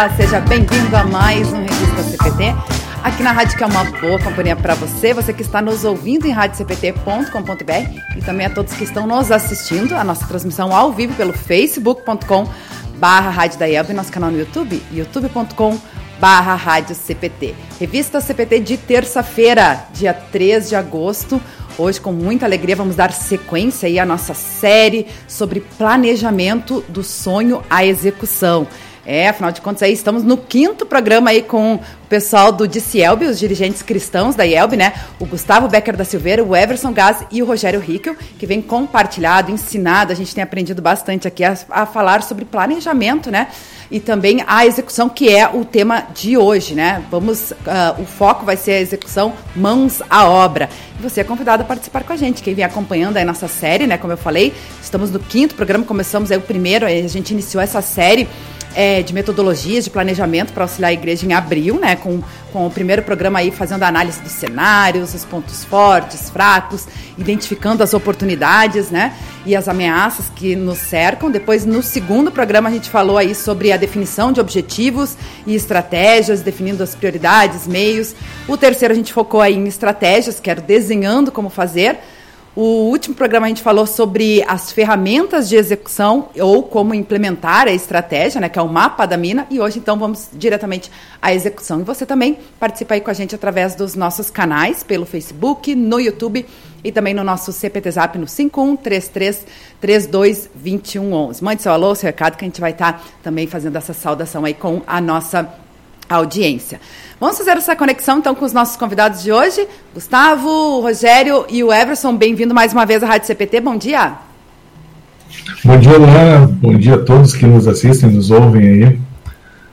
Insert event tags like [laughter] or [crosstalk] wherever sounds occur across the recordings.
dia! Seja bem-vindo a mais um Revista CPT. Aqui na rádio que é uma boa companhia para você, você que está nos ouvindo em radiocpt.com.br e também a todos que estão nos assistindo, a nossa transmissão ao vivo pelo facebook.com barra Rádio da e nosso canal no YouTube, youtube.com barra Rádio CPT. Revista CPT de terça-feira, dia 3 de agosto. Hoje, com muita alegria, vamos dar sequência aí à nossa série sobre planejamento do sonho à execução. É, afinal de contas, aí estamos no quinto programa aí com o pessoal do DCIELB, os dirigentes cristãos da IELB, né? O Gustavo Becker da Silveira, o Everson Gaz e o Rogério Rickel, que vem compartilhado, ensinado. A gente tem aprendido bastante aqui a, a falar sobre planejamento, né? E também a execução, que é o tema de hoje, né? Vamos, uh, o foco vai ser a execução mãos à obra. Você é convidado a participar com a gente. Quem vem acompanhando aí nossa série, né? Como eu falei, estamos no quinto programa, começamos aí o primeiro, a gente iniciou essa série é, de metodologias de planejamento para auxiliar a igreja em abril, né? Com, com o primeiro programa aí fazendo a análise dos cenários, os pontos fortes, fracos, identificando as oportunidades, né? E as ameaças que nos cercam. Depois, no segundo programa, a gente falou aí sobre a definição de objetivos e estratégias, definindo as prioridades, meios. O terceiro, a gente focou aí em estratégias, que era desenhando como fazer. O último programa a gente falou sobre as ferramentas de execução ou como implementar a estratégia, né, que é o mapa da mina, e hoje então vamos diretamente à execução. E você também participa aí com a gente através dos nossos canais, pelo Facebook, no YouTube e também no nosso CPT Zap no 5133322111. Mande seu alô, seu recado, que a gente vai estar também fazendo essa saudação aí com a nossa audiência. Vamos fazer essa conexão então com os nossos convidados de hoje. Gustavo, Rogério e o Everson, bem-vindo mais uma vez à Rádio CPT. Bom dia. Bom dia, Luana. Bom dia a todos que nos assistem, nos ouvem aí.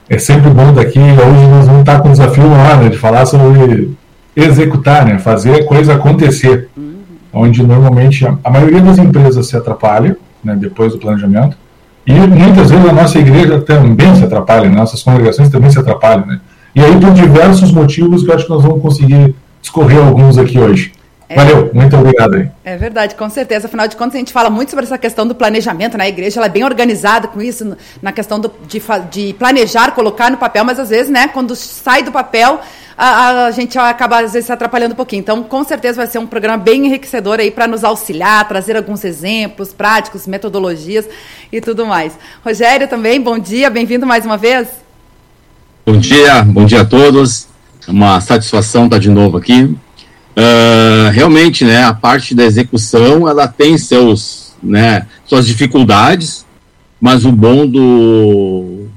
É sempre bom daqui. Hoje nós vamos estar com o desafio lá, né, de falar sobre executar, né, fazer a coisa acontecer. Uhum. Onde normalmente a, a, maioria das empresas se atrapalha né, depois do planejamento. E muitas vezes a nossa igreja também se atrapalha, né, nossas congregações também se atrapalham. Né? E aí, por diversos motivos, que eu acho que nós vamos conseguir discorrer alguns aqui hoje. É, Valeu, muito obrigado aí. É verdade, com certeza. Afinal de contas, a gente fala muito sobre essa questão do planejamento, né? A igreja ela é bem organizada com isso, na questão do, de, de planejar, colocar no papel, mas às vezes, né, quando sai do papel, a, a, gente acaba às vezes se atrapalhando um pouquinho. Então, com certeza vai ser um programa bem enriquecedor aí para nos auxiliar, trazer alguns exemplos práticos, metodologias e tudo mais. Rogério também, bom dia, bem-vindo mais uma vez. Bom dia, bom dia a todos. É uma satisfação estar de novo aqui. Uh, realmente, né, a parte da execução, ela tem seus, né, suas dificuldades, mas o bom do,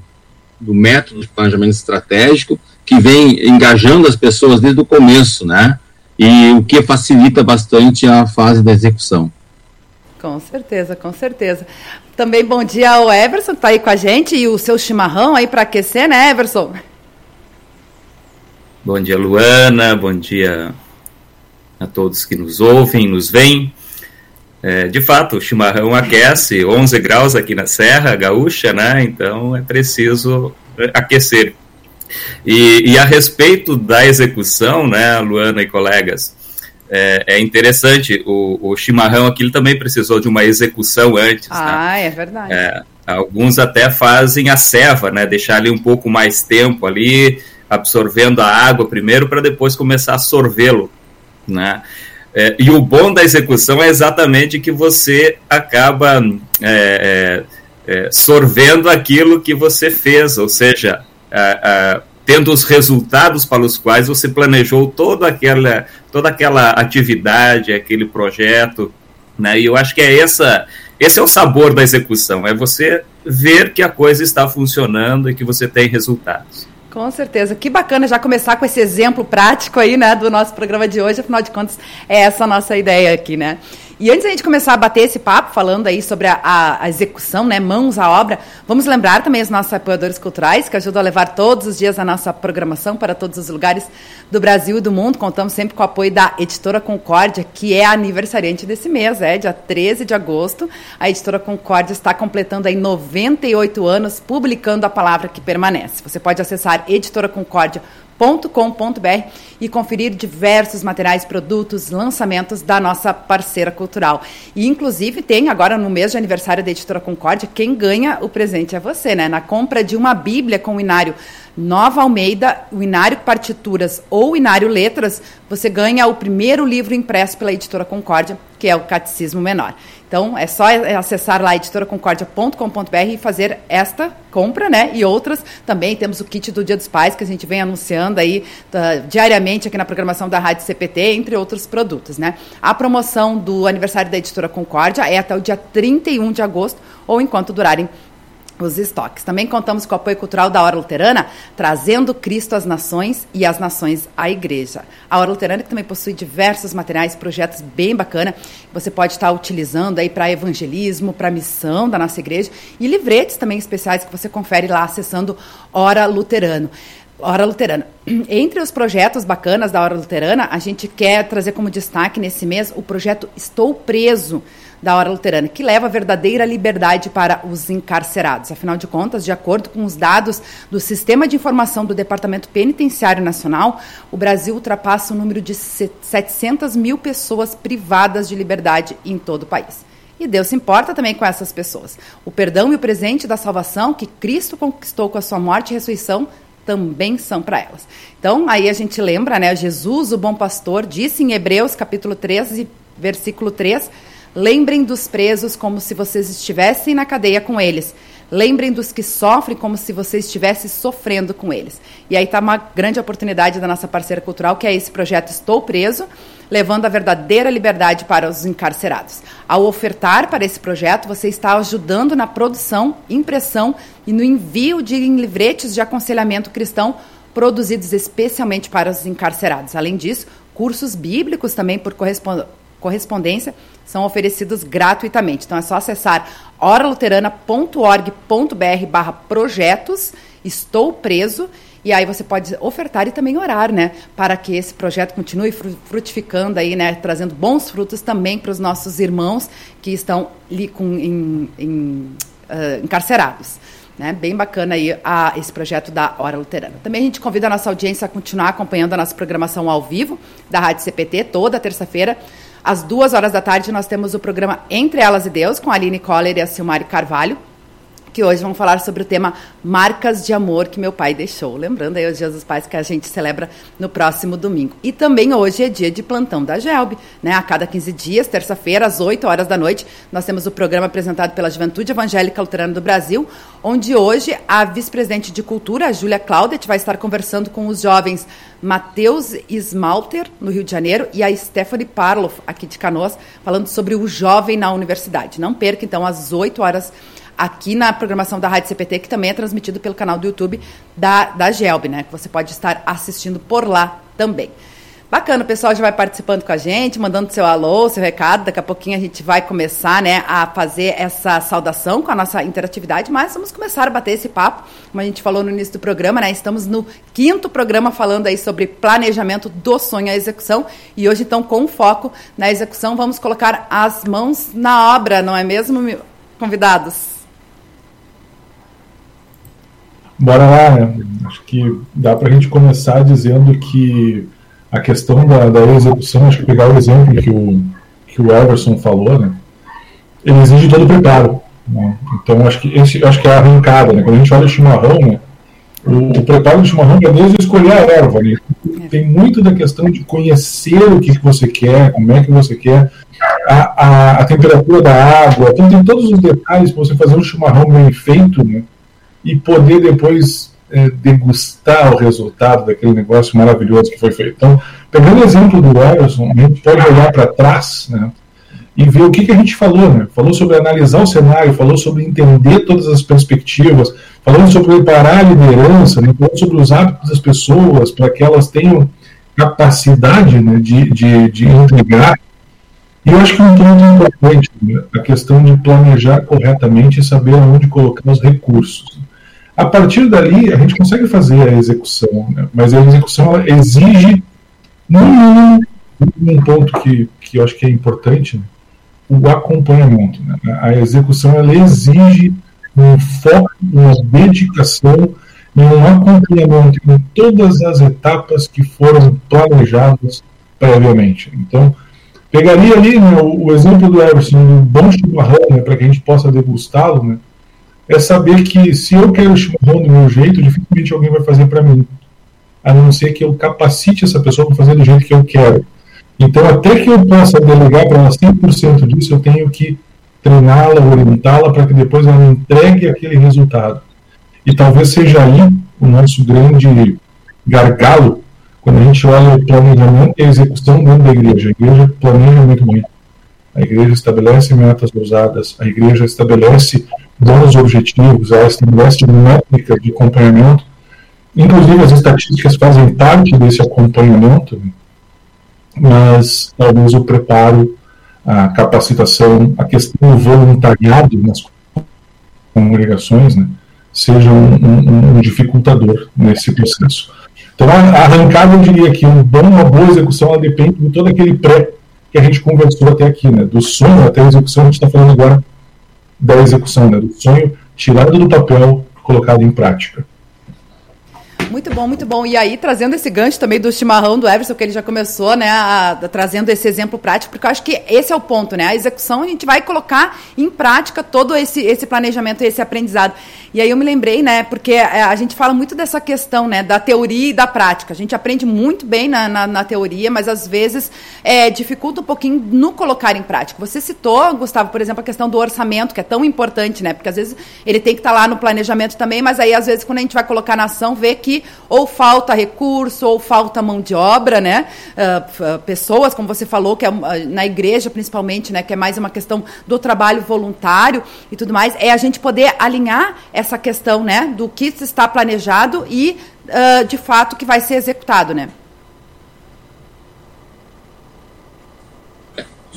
do método de planejamento estratégico que vem engajando as pessoas desde o começo, né, e o que facilita bastante a fase da execução. Com certeza, com certeza. Também bom dia ao Everson, que está aí com a gente, e o seu chimarrão aí para aquecer, né, Everson? Bom dia, Luana, bom dia a todos que nos ouvem, nos veem. É, de fato, o chimarrão aquece 11 graus aqui na Serra Gaúcha, né? Então é preciso aquecer. E, e a respeito da execução, né, Luana e colegas, é, é, interessante, o, o chimarrão aqui também precisou de uma execução antes. Né? Ah, né? é verdade. É, alguns até fazem a ceva, né? Deixar ali um pouco mais tempo ali, absorvendo a água primeiro, para depois começar a sorvê-lo. Né? É, e o bom da execução é exatamente que você acaba é, é, é sorvendo aquilo que você fez, ou seja, tendo os resultados para os quais você planejou toda aquela, toda aquela atividade, aquele projeto, né? E eu acho que é essa, esse é o sabor da execução, é você ver que a coisa está funcionando e que você tem resultados. Com certeza. Que bacana já começar com esse exemplo prático aí, né, do nosso programa de hoje. Afinal de contas, é essa a nossa ideia aqui, né? E antes da gente começar a bater esse papo, falando aí sobre a, a, execução, né, mãos à obra, vamos lembrar também os nossos apoiadores culturais, que ajudam a levar todos os dias a nossa programação para todos os lugares do Brasil e do mundo. Contamos sempre com o apoio da Editora Concórdia, que é aniversariante desse mês, é dia 13 de agosto. A Editora Concórdia está completando aí 98 anos publicando a palavra que permanece. Você pode acessar editoraconcórdia.com com.br e conferir diversos materiais, produtos, lançamentos da nossa parceira cultural. cultural. E, inclusive, tem agora no mês de aniversário da Editora Concórdia, quem ganha o presente é você, né? Na compra de uma Bíblia com o Inário Nova Almeida, o Inário Partituras ou Inário Letras, você ganha o primeiro livro impresso pela Editora Concórdia, que é o Catecismo Menor. Então, é só acessar lá editoraconcordia.com.br e fazer esta compra, né? E outras também. Temos o kit do Dia dos Pais, que a gente vem anunciando aí uh, diariamente aqui na programação da Rádio CPT, entre outros produtos, né? A promoção do aniversário da Editora Concórdia é até o dia 31 de agosto, ou enquanto durarem os estoques. Também contamos com o apoio cultural da Hora Luterana, trazendo Cristo às nações e as nações à igreja. A Hora Luterana que também possui diversos materiais, projetos bem bacana, que você pode estar utilizando aí para evangelismo, para missão da nossa igreja e livretes também especiais que você confere lá acessando Hora Luterano. Hora Luterana. [clears throat] Entre os projetos bacanas da Hora Luterana, a gente quer trazer como destaque nesse mês o projeto Estou Preso, da Hora Luterana, que leva a verdadeira liberdade para os encarcerados. Afinal de contas, de acordo com os dados do Sistema de Informação do Departamento Penitenciário Nacional, o Brasil ultrapassa o número de 700 mil pessoas privadas de liberdade em todo o país. E Deus se importa também com essas pessoas. O perdão e o presente da salvação que Cristo conquistou com a sua morte e ressurreição também são para elas. Então, aí a gente lembra, né, Jesus, o bom pastor, disse em Hebreus capítulo 13, versículo 3, Lembrem dos presos como se vocês estivessem na cadeia com eles. Lembrem dos que sofrem como se você estivesse sofrendo com eles. E aí está uma grande oportunidade da nossa parceira cultural, que é esse projeto Estou Preso, levando a verdadeira liberdade para os encarcerados. Ao ofertar para esse projeto, você está ajudando na produção, impressão e no envio de livretes de aconselhamento cristão produzidos especialmente para os encarcerados. Além disso, cursos bíblicos também por correspondência são oferecidos gratuitamente. Então é só acessar oraluterana.org.br barra projetos, estou preso, e aí você pode ofertar e também orar, né? Para que esse projeto continue frutificando aí, né? Trazendo bons frutos também para os nossos irmãos que estão ali com, em, em, uh, encarcerados. Né? Bem bacana aí a, esse projeto da Hora Luterana. Também a gente convida a nossa audiência a continuar acompanhando a nossa programação ao vivo da Rádio CPT, toda terça-feira, às duas horas da tarde, nós temos o programa Entre Elas e Deus, com a Aline Coller e a Silmari Carvalho, que hoje vão falar sobre o tema Marcas de Amor que meu pai deixou. Lembrando aí os Dias dos Pais que a gente celebra no próximo domingo. E também hoje é dia de plantão da GELB, né? A cada 15 dias, terça-feira, às 8 horas da noite, nós temos o programa apresentado pela Juventude Evangélica Luterana do Brasil, onde hoje a vice-presidente de Cultura, a Júlia Claudet, vai estar conversando com os jovens Matheus Smalter, no Rio de Janeiro, e a Stephanie Parloff, aqui de Canoas, falando sobre o jovem na universidade. Não perca, então, às 8 horas aqui na programação da Rádio CPT, que também é transmitido pelo canal do YouTube da, da Gelb, né? Que você pode estar assistindo por lá também. Bacana, o pessoal já vai participando com a gente, mandando seu alô, seu recado. Daqui a pouquinho a gente vai começar né, a fazer essa saudação com a nossa interatividade, mas vamos começar a bater esse papo. Como a gente falou no início do programa, né? Estamos no quinto programa falando aí sobre planejamento do sonho à execução. E hoje, então, com foco na execução, vamos colocar as mãos na obra, não é mesmo, convidados? Bora lá, né? Acho que dá para a gente começar dizendo que a questão da, da execução, acho que pegar o exemplo que o, que o Everson falou, né? Ele exige todo o preparo. Né? Então, acho que, esse, acho que é a arrancada, né? Quando a gente olha o chimarrão, né? O, o preparo do chimarrão é desde escolher a erva, né? Tem muito da questão de conhecer o que, que você quer, como é que você quer, a, a, a temperatura da água, então tem todos os detalhes para você fazer um chimarrão bem feito, né? E poder depois é, degustar o resultado daquele negócio maravilhoso que foi feito. Então, pegando o exemplo do Emerson, a gente pode olhar para trás né, e ver o que, que a gente falou. Né? Falou sobre analisar o cenário, falou sobre entender todas as perspectivas, falou sobre preparar a liderança, né, falou sobre os hábitos das pessoas para que elas tenham capacidade né, de, de, de entregar e eu acho que um ponto importante, né, a questão de planejar corretamente e saber aonde colocar os recursos. A partir dali, a gente consegue fazer a execução, né? mas a execução exige, no mínimo, um ponto que, que eu acho que é importante, né? o acompanhamento. Né? A execução ela exige um foco, uma dedicação e um acompanhamento em todas as etapas que foram planejadas previamente. Então, Pegaria ali né, o, o, exemplo do Everson, um bom chimarrão, né, para que a gente possa degustá-lo, né, é saber que se eu quero chimarrão do meu jeito, dificilmente alguém vai fazer para mim, a não ser que eu capacite essa pessoa para fazer do jeito que eu quero. Então, até que eu possa delegar para ela 100% disso, eu tenho que treiná-la, orientá-la para que depois ela entregue aquele resultado. E talvez seja aí o nosso grande gargalo quando a gente olha o planejamento e a execução dentro da igreja. A igreja planeja muito bem. A igreja estabelece metas ousadas, a igreja estabelece bons objetivos, ela estabelece métricas de acompanhamento. Inclusive, as estatísticas fazem parte desse acompanhamento, mas talvez o preparo, a capacitação, a questão do voluntariado nas congregações, né, seja um, um, um dificultador nesse processo. Então, a arrancada, eu diria que um uma boa execução ela depende de todo aquele pré que a gente conversou até aqui, né? Do sonho até a execução, a gente está falando agora da execução, né? Do sonho tirado do papel, colocado em prática. Muito bom, muito bom. E aí, trazendo esse gancho também do chimarrão do Everson, que ele já começou, né, a, a, trazendo esse exemplo prático, porque eu acho que esse é o ponto, né? A execução, a gente vai colocar em prática todo esse, esse planejamento, esse aprendizado. E aí eu me lembrei, né, porque a, é, a gente fala muito dessa questão, né, da teoria e da prática. A gente aprende muito bem na, na, na teoria, mas às vezes é, dificulta um pouquinho no colocar em prática. Você citou, Gustavo, por exemplo, a questão do orçamento, que é tão importante, né? Porque às vezes ele tem que estar tá lá no planejamento também, mas aí às vezes quando a gente vai colocar na ação, vê que ou falta recurso ou falta mão de obra, né? Uh, pessoas, como você falou, que é na igreja principalmente, né? Que é mais uma questão do trabalho voluntário e tudo mais. É a gente poder alinhar essa questão, né? Do que está planejado e, uh, de fato, que vai ser executado, né?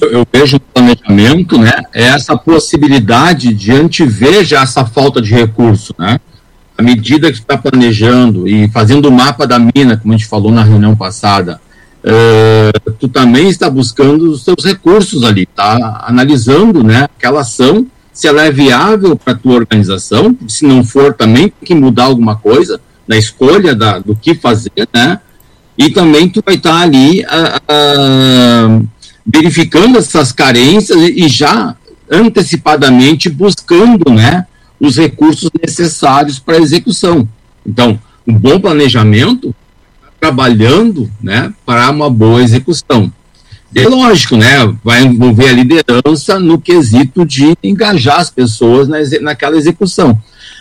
eu vejo o planejamento, né, é essa possibilidade de antever já essa falta de recurso, né? À medida que está planejando e fazendo o mapa da mina, como a gente falou na reunião passada, uh, tu também está buscando os seus recursos ali, está analisando né, aquela ação, se ela é viável para a tua organização, se não for também tem que mudar alguma coisa na escolha da, do que fazer, né? E também tu vai estar tá ali verificando essas carências e já antecipadamente buscando, né? Os recursos necessários para a execução. Então, um bom planejamento trabalhando né, para uma boa execução. É lógico, né, vai envolver a liderança no quesito de engajar as pessoas na, naquela execução.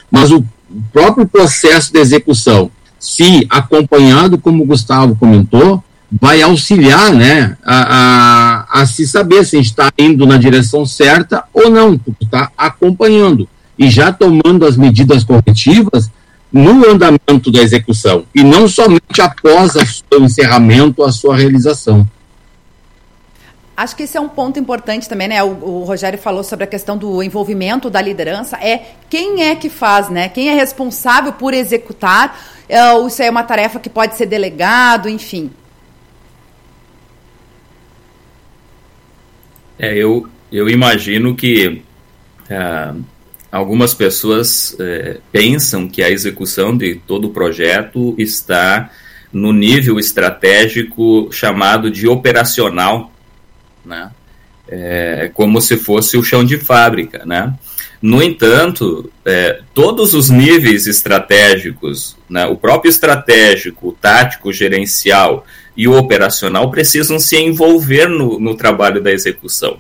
Mas o próprio processo de execução, se acompanhado, como o Gustavo comentou, vai auxiliar né, a, a, a se saber se está indo na direção certa ou não, porque está acompanhando e já tomando as medidas corretivas no andamento da execução e não somente após o seu encerramento, a sua realização. Acho que esse é um ponto importante também, né? O, o, Rogério falou sobre a questão do envolvimento da liderança. É quem é que faz, né? Quem é responsável por executar? É, ou isso é uma tarefa que pode ser delegado, enfim. É, eu, eu imagino que uh, algumas pessoas é, pensam que a execução de todo o projeto está no nível estratégico chamado de operacional, né? É, como se fosse o chão de fábrica, né? No entanto, é, todos os níveis estratégicos, né, o próprio estratégico, o tático, o gerencial e o operacional precisam se envolver no, no trabalho da execução.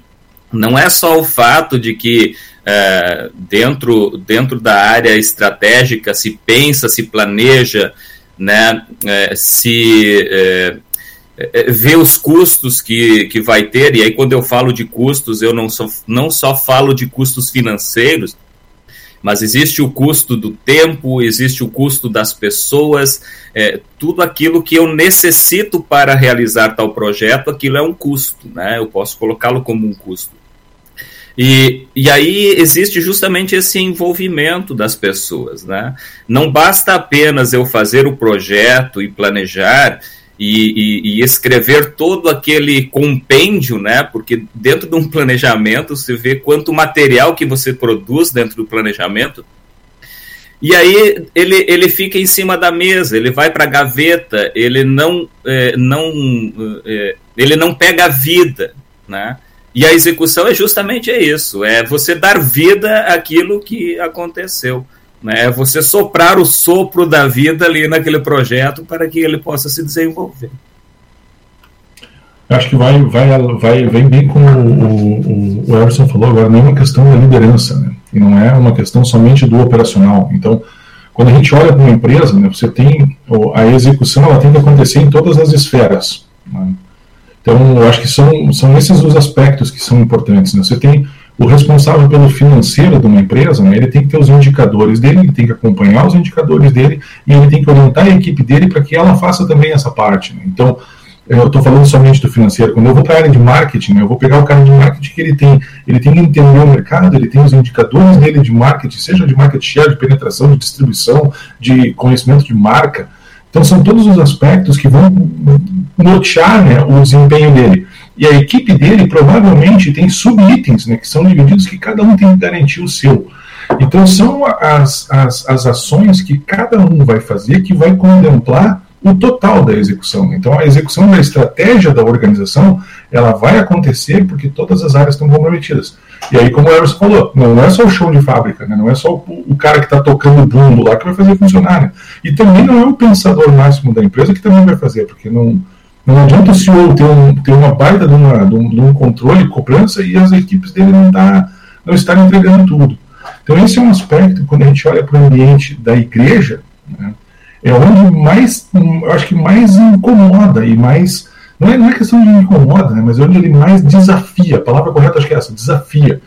Não é só o fato de que é, dentro, dentro da área estratégica se pensa, se planeja, né, é, se é, é, vê os custos que, que vai ter, e aí quando eu falo de custos, eu não só, não só falo de custos financeiros, mas existe o custo do tempo, existe o custo das pessoas, é, tudo aquilo que eu necessito para realizar tal projeto, aquilo é um custo, né? Eu posso colocá-lo como um custo. E, e aí existe justamente esse envolvimento das pessoas, né? Não basta apenas eu fazer o projeto e planejar e, e, e, escrever todo aquele compêndio, né? Porque dentro de um planejamento você vê quanto material que você produz dentro do planejamento. E aí ele, ele fica em cima da mesa, ele vai para a gaveta, ele não, é, não, é, ele não pega a vida, né? E a execução é justamente isso, é você dar vida àquilo que aconteceu, né? É você soprar o sopro da vida ali naquele projeto para que ele possa se desenvolver. Acho que vai, vai, vai, vem bem como o, o, o Everson falou agora, não é uma questão da liderança, né? E não é uma questão somente do operacional. Então, quando a gente olha para uma empresa, né, você tem a execução, ela tem que acontecer em todas as esferas. Né? Então, eu acho que são, são esses os aspectos que são importantes. Né? Você tem o responsável pelo financeiro de uma empresa, né, ele tem que ter os indicadores dele, ele tem que acompanhar os indicadores dele e ele tem que orientar a equipe dele para que ela faça também essa parte. Né? Então, eu estou falando somente do financeiro. Quando eu vou para a área de marketing, eu vou pegar o cara de marketing que ele tem. Ele tem que entender o mercado, ele tem os indicadores dele de marketing, seja de market share, de penetração, de distribuição, de conhecimento de marca. Então, são todos os aspectos que vão nortear né, o desempenho dele. E a equipe dele provavelmente tem sub-itens, né, que são divididos, que cada um tem que garantir o seu. Então, são as, as, as ações que cada um vai fazer que vai contemplar o total da execução. Então, a execução da estratégia da organização, ela vai acontecer porque todas as áreas estão comprometidas. E aí, como o Emerson falou, não é só o show de fábrica, né? não é só o, cara que está tocando o bumbo lá que vai fazer funcionar. Né? E também não é o pensador máximo da empresa que também vai fazer, porque não, não adianta o CEO ter, um, ter uma baita de, uma, de, um, de um controle, cobrança, e as equipes dele não, tá, não estarem entregando tudo. Então, esse é um aspecto, quando a gente olha para o ambiente da igreja, né? é onde mais, eu acho que mais incomoda e mais. Não é, não é questão de incomoda, né, mas é onde ele mais desafia. A palavra correta acho que é essa, desafia.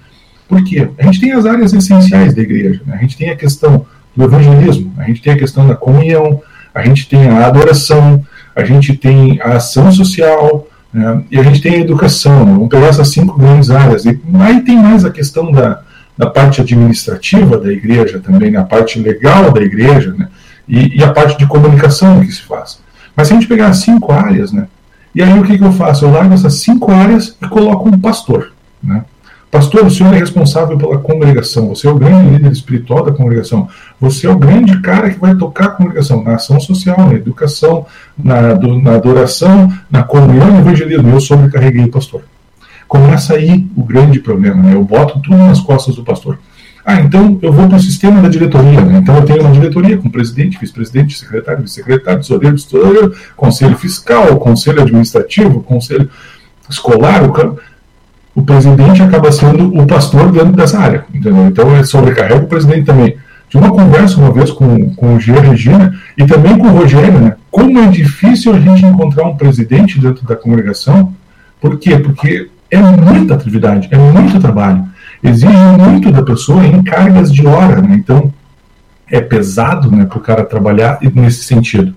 Por quê? A gente tem as áreas essenciais da igreja. Né? A gente tem a questão do evangelismo, a gente tem a questão da comunhão, a gente tem a adoração, a gente tem a ação social, né? e a gente tem a educação. Vamos pegar essas cinco grandes áreas. E aí tem mais a questão da, da parte administrativa da igreja também, a parte legal da igreja, né? e, e, a parte de comunicação que se faz. Mas se a gente pegar as cinco áreas, né, e aí o que, que eu faço? Eu largo essas cinco áreas e coloco um pastor. Né? Pastor, o senhor é responsável pela congregação, você é o grande líder espiritual da congregação, você é o grande cara que vai tocar a congregação na ação social, na educação, na, do, na adoração, na comunhão e evangelismo. Eu sobrecarreguei o pastor. Começa aí o grande problema, né? eu boto tudo nas costas do pastor. Ah, então eu vou para o sistema da diretoria. Né? Então eu tenho uma diretoria com presidente, vice-presidente, secretário, vice-secretário, tesoureiro, tesoureiro, conselho fiscal, conselho administrativo, conselho escolar. O, o presidente acaba sendo o pastor dentro dessa área. Entendeu? Então ele sobrecarrega o presidente também. Tive uma conversa uma vez com, com o Gia Regina e também com o Rogério, né? Como é difícil a gente encontrar um presidente dentro da congregação. Por quê? Porque é muita atividade, é muito trabalho exige muito da pessoa em cargas de hora, né? então é pesado né, para o cara trabalhar nesse sentido.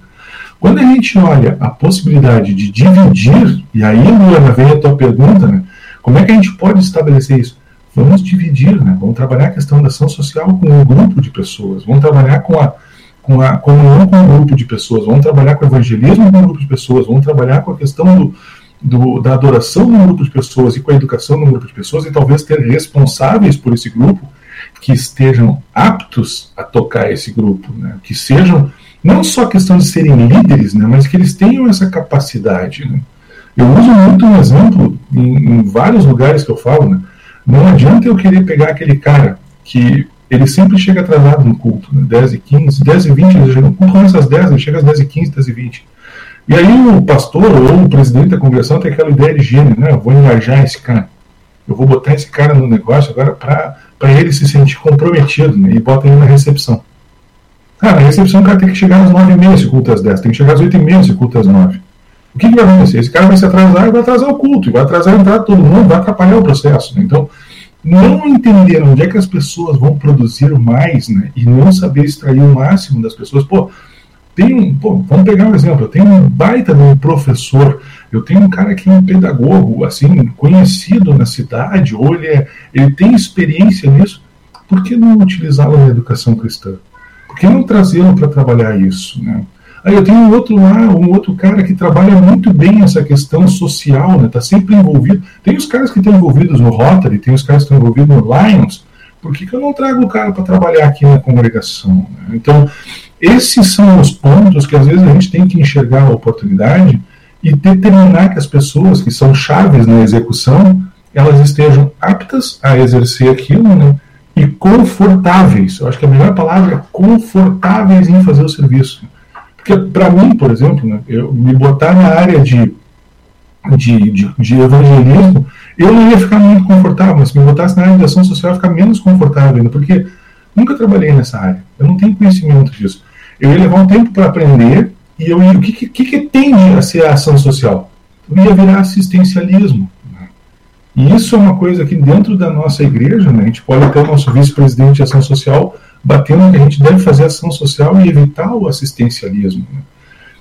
Quando a gente olha a possibilidade de dividir, e aí, Luana, vem a tua pergunta, né, como é que a gente pode estabelecer isso? Vamos dividir, né, vamos trabalhar a questão da ação social com um grupo de pessoas, vamos trabalhar com a, com a comunhão com um grupo de pessoas, vamos trabalhar com o evangelismo com um grupo de pessoas, vamos trabalhar com a questão do, do, da adoração num grupo de pessoas e com a educação num grupo de pessoas, e talvez ter responsáveis por esse grupo que estejam aptos a tocar esse grupo, né? que sejam não só questão de serem líderes, né? mas que eles tenham essa capacidade. Né? Eu uso muito um exemplo em, em, vários lugares que eu falo. Né? Não adianta eu querer pegar aquele cara que ele sempre chega atrasado no culto, né? 10 e 15, 10 e 20, ele chega no culto começa às 10, ele chega às 10 e 15, 10 e 20. E aí o pastor ou o presidente da congregação tem aquela ideia de gênio, né? Eu vou engajar esse cara. Eu vou botar esse cara no negócio agora para ele se sentir comprometido, né? E bota ele na recepção. Cara, na recepção o cara tem que chegar às nove e meia se culto às dez, tem que chegar às oito e meia se culto às nove. O que, que vai acontecer? Esse cara vai se atrasar e vai atrasar o culto, e vai atrasar a entrada de todo mundo, vai atrapalhar o processo. Né? Então, não entender onde é que as pessoas vão produzir mais, né? E não saber extrair o máximo das pessoas. Pô, tem um, pô, vamos pegar um exemplo, eu tenho um baita de um professor, eu tenho um cara que é um pedagogo, assim, conhecido na cidade, ou ele, é, ele tem experiência nisso, por que não utilizá-lo na educação cristã? Por que não trazê-lo para trabalhar isso, né? Aí eu tenho um outro lá, um outro cara que trabalha muito bem essa questão social, né? Está sempre envolvido. Tem os caras que estão envolvidos no Rotary, tem os caras que estão envolvidos no Lions. Por que, que eu não trago o cara para trabalhar aqui na congregação? Né? Então, esses são os pontos que às vezes a gente tem que enxergar a oportunidade e determinar que as pessoas que são chaves na execução elas estejam aptas a exercer aquilo, né? E confortáveis. Eu acho que a melhor palavra é confortáveis em fazer o serviço. Porque, para mim, por exemplo, né, eu me botar na área de, de, de, de, evangelismo, eu não ia ficar muito confortável, mas se me botasse na área de ação social, eu ia ficar menos confortável ainda, porque nunca trabalhei nessa área, eu não tenho conhecimento disso. Eu ia levar um tempo para aprender, e eu ia, o que, que, que tende a ser a ação social? Eu ia virar assistencialismo. Né? E isso é uma coisa que dentro da nossa igreja, né, a gente pode ter o nosso vice-presidente de ação social batendo que a gente deve fazer ação social e evitar o assistencialismo. Né?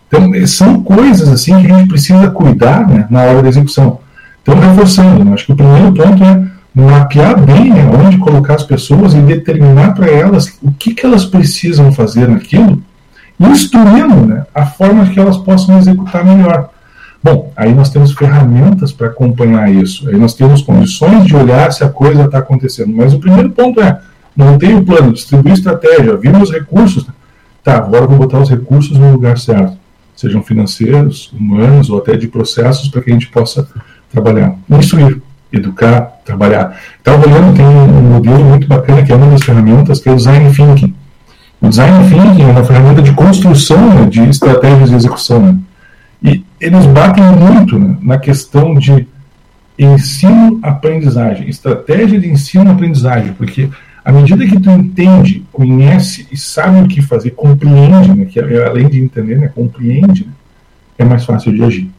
Então, eh, são coisas assim que a gente precisa cuidar né, na hora da execução. Então, reforçando, né, acho que o primeiro ponto é mapear bem né, onde colocar as pessoas e determinar para elas o que, que elas precisam fazer naquilo, instruindo né, a forma que elas possam executar melhor. Bom, aí nós temos ferramentas para acompanhar isso, aí nós temos condições de olhar se a coisa está acontecendo. Mas o primeiro ponto é montei o plano, distribuir estratégia, vimos os recursos. Tá, agora vou botar os recursos no lugar certo, sejam financeiros, humanos ou até de processos para que a gente possa trabalhar. Instruir, educar, trabalhar. Estava então, olhando, tem um modelo muito bacana que é uma das ferramentas, que é o Design Thinking. O Design Thinking é uma ferramenta de construção né, de estratégias de execução. Né? E eles batem muito né, na questão de ensino-aprendizagem, estratégia de ensino-aprendizagem, porque à medida que tu entende, conhece e sabe o que fazer, compreende, né, que além de entender, né, compreende, né, é mais fácil de agir.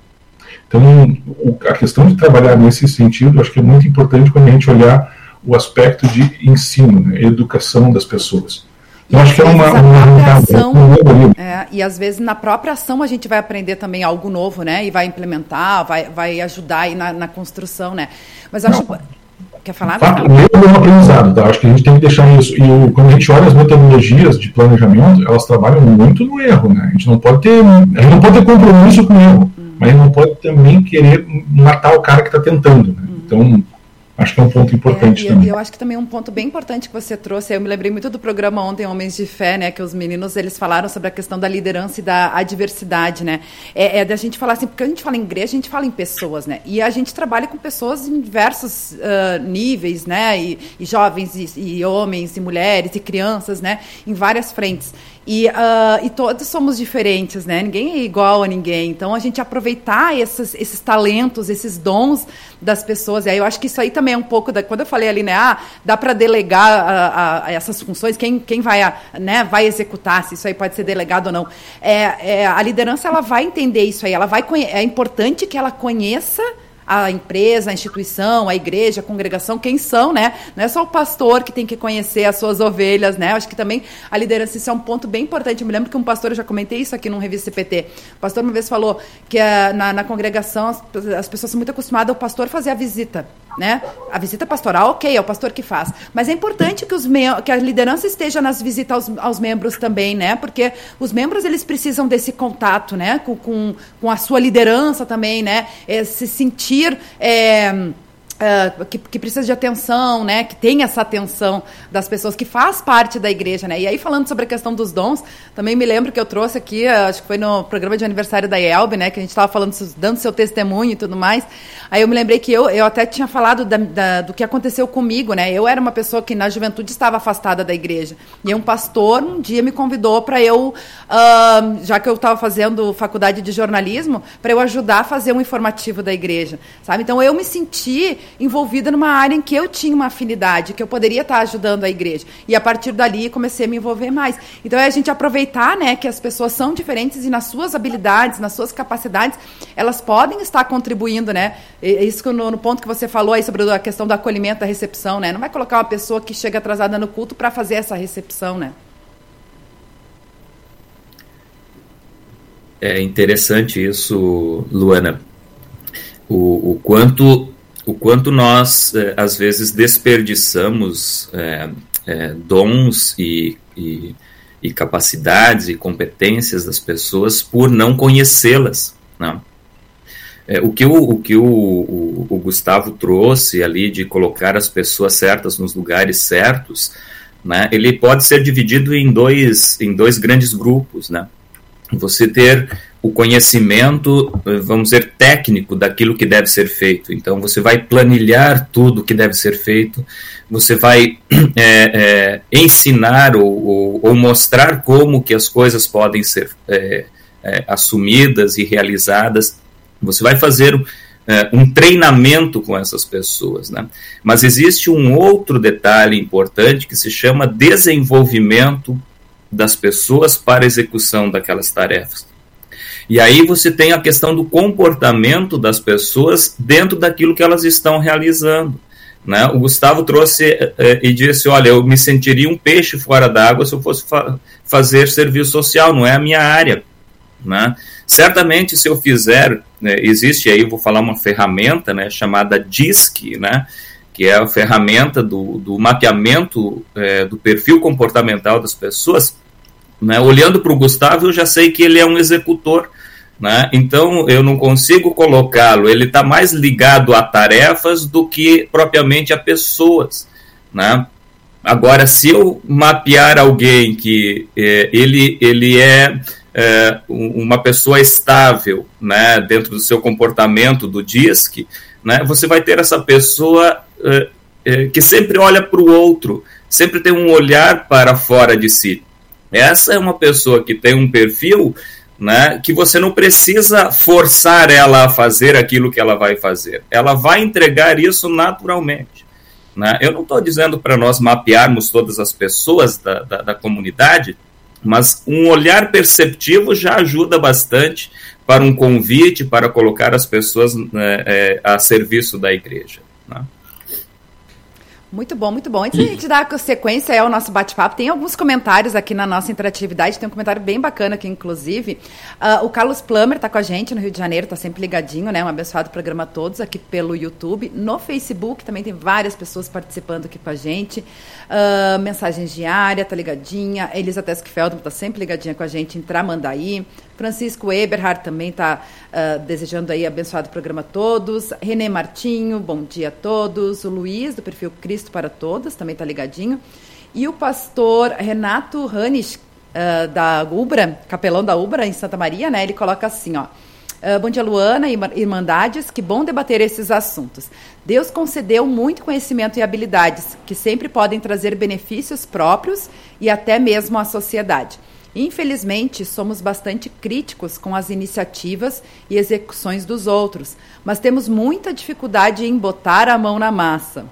Então, o, a questão de trabalhar nesse sentido, acho que é muito importante quando a gente olhar o aspecto de ensino, né, educação das pessoas. Eu acho que é uma, uma, ação, é, e às vezes na própria ação a gente vai aprender também algo novo, né? E vai implementar, vai, vai ajudar aí na, na construção, né? Mas eu acho Não. Quer falar? Mesmo é um aprendizado, tá? Acho que a gente tem que deixar isso. E quando a gente olha as metodologias de planejamento, elas trabalham muito no erro, né? A gente não pode ter, a gente não pode ter compromisso com o erro, hum. mas não pode também querer matar o cara que está tentando, né? Hum. Então, Acho que é um ponto importante é, também. Eu acho que também um ponto bem importante que você trouxe, eu me lembrei muito do programa ontem, Homens de Fé, né, que os meninos, eles falaram sobre a questão da liderança e da adversidade, né, é, é da gente falar assim, porque a gente fala em igreja, a gente fala em pessoas, né, e a gente trabalha com pessoas em diversos uh, níveis, né, e, e jovens, e, e homens, e mulheres, e crianças, né, em várias frentes. E, uh, e todos somos diferentes, né? Ninguém é igual a ninguém. Então, a gente aproveitar esses, esses talentos, esses dons das pessoas. E aí eu acho que isso aí também é um pouco da. Quando eu falei ali, né? Ah, dá para delegar a, a, a, essas funções, quem, quem vai, a, né, vai executar, se isso aí pode ser delegado ou não. É, é, a liderança ela vai entender isso aí. Ela vai, é importante que ela conheça a empresa, a instituição, a igreja, a congregação, quem são, né? Não é só o pastor que tem que conhecer as suas ovelhas, né? Acho que também a liderança, isso é um ponto bem importante. Eu me lembro que um pastor, eu já comentei isso aqui num revista CPT, o pastor uma vez falou que uh, na, na, congregação as, as pessoas são muito acostumadas ao pastor fazer a visita, né? A visita pastoral, ok, é o pastor que faz. Mas é importante que, os que a liderança esteja nas visitas aos, aos membros também, né? Porque os membros, eles precisam desse contato, né? Com, com, com a sua liderança também, né? É, se sentir é, Uh, que, que, precisa de atenção, né? Que tem essa atenção das pessoas, que faz parte da igreja, né? E aí, falando sobre a questão dos dons, também me lembro que eu trouxe aqui, acho que foi no programa de aniversário da IELB, né? Que a gente estava falando, dando seu testemunho e tudo mais. Aí eu me lembrei que eu, eu até tinha falado da, da, do que aconteceu comigo, né? Eu era uma pessoa que na juventude estava afastada da igreja. E um pastor um dia me convidou para eu, uh, já que eu estava fazendo faculdade de jornalismo, para eu ajudar a fazer um informativo da igreja, sabe? Então eu me senti envolvida numa área em que eu tinha uma afinidade, que eu poderia estar ajudando a igreja. E a partir dali comecei a me envolver mais. Então é a gente aproveitar, né, que as pessoas são diferentes e nas suas habilidades, nas suas capacidades, elas podem estar contribuindo, né? Isso no, no ponto que você falou aí sobre a questão do acolhimento, da recepção, né? Não vai colocar uma pessoa que chega atrasada no culto para fazer essa recepção, né? É interessante isso, Luana. O, o quanto o quanto nós, é, às vezes, desperdiçamos é, é, dons e, e, e, capacidades e competências das pessoas por não conhecê-las. Né? O que, o, o, que o, o, o, Gustavo trouxe ali de colocar as pessoas certas nos lugares certos, né, ele pode ser dividido em dois, em dois grandes grupos. Né? você ter o conhecimento, vamos dizer, técnico daquilo que deve ser feito. Então, você vai planilhar tudo que deve ser feito, você vai é, [clears throat] é, ensinar ou, ou, ou, mostrar como que as coisas podem ser é, assumidas e realizadas. Você vai fazer um treinamento com essas pessoas. Né? Mas existe um outro detalhe importante que se chama desenvolvimento das pessoas para execução daquelas tarefas. E aí você tem a questão do comportamento das pessoas dentro daquilo que elas estão realizando. Né? O Gustavo trouxe eh, e disse: Olha, eu me sentiria um peixe fora d'água se eu fosse fa fazer serviço social, não é a minha área. Né? Certamente, se eu fizer, né, existe aí, vou falar uma ferramenta né, chamada DISC, né, que é a ferramenta do, do mapeamento é, do perfil comportamental das pessoas. Né? Olhando para o Gustavo, eu já sei que ele é um executor né? Então eu não consigo colocá-lo, ele está mais ligado a tarefas do que propriamente a pessoas. Né? Agora, se eu mapear alguém que é, ele, ele é, é, uma pessoa estável né, dentro do seu comportamento do DISC, né, você vai ter essa pessoa é, que sempre olha para o outro, sempre tem um olhar para fora de si. Essa é uma pessoa que tem um perfil né, que você não precisa forçar ela a fazer aquilo que ela vai fazer. Ela vai entregar isso naturalmente. Né? Eu não estou dizendo para nós mapearmos todas as pessoas da, da, da, comunidade, mas um olhar perceptivo já ajuda bastante para um convite, para colocar as pessoas né, é, a serviço da igreja. Né? Muito bom, muito bom. Antes de a gente dar sequência ao nosso bate-papo, tem alguns comentários aqui na nossa interatividade. Tem um comentário bem bacana aqui, inclusive. Uh, o Carlos Plummer está com a gente no Rio de Janeiro, está sempre ligadinho, né? Um abençoado programa a todos aqui pelo YouTube. No Facebook também tem várias pessoas participando aqui com a gente. Uh, mensagens diária, tá ligadinha. Elisa Teskfeldman está sempre ligadinha com a gente em Tramandaí. Francisco Eberhard também está uh, ah, desejando aí abençoado programa a todos. Renê Martinho, bom dia a todos. O Luiz, do perfil Cristo para Todos, também está ligadinho. E o pastor Renato Hanis, uh, da Ubra, capelão da Ubra, em Santa Maria, né? Ele coloca assim, ó. Uh, bom dia, Luana e Irmandades. Que bom debater esses assuntos. Deus concedeu muito conhecimento e habilidades que sempre podem trazer benefícios próprios e até mesmo à sociedade. Infelizmente, somos bastante críticos com as iniciativas e execuções dos outros, mas temos muita dificuldade em botar a mão na massa.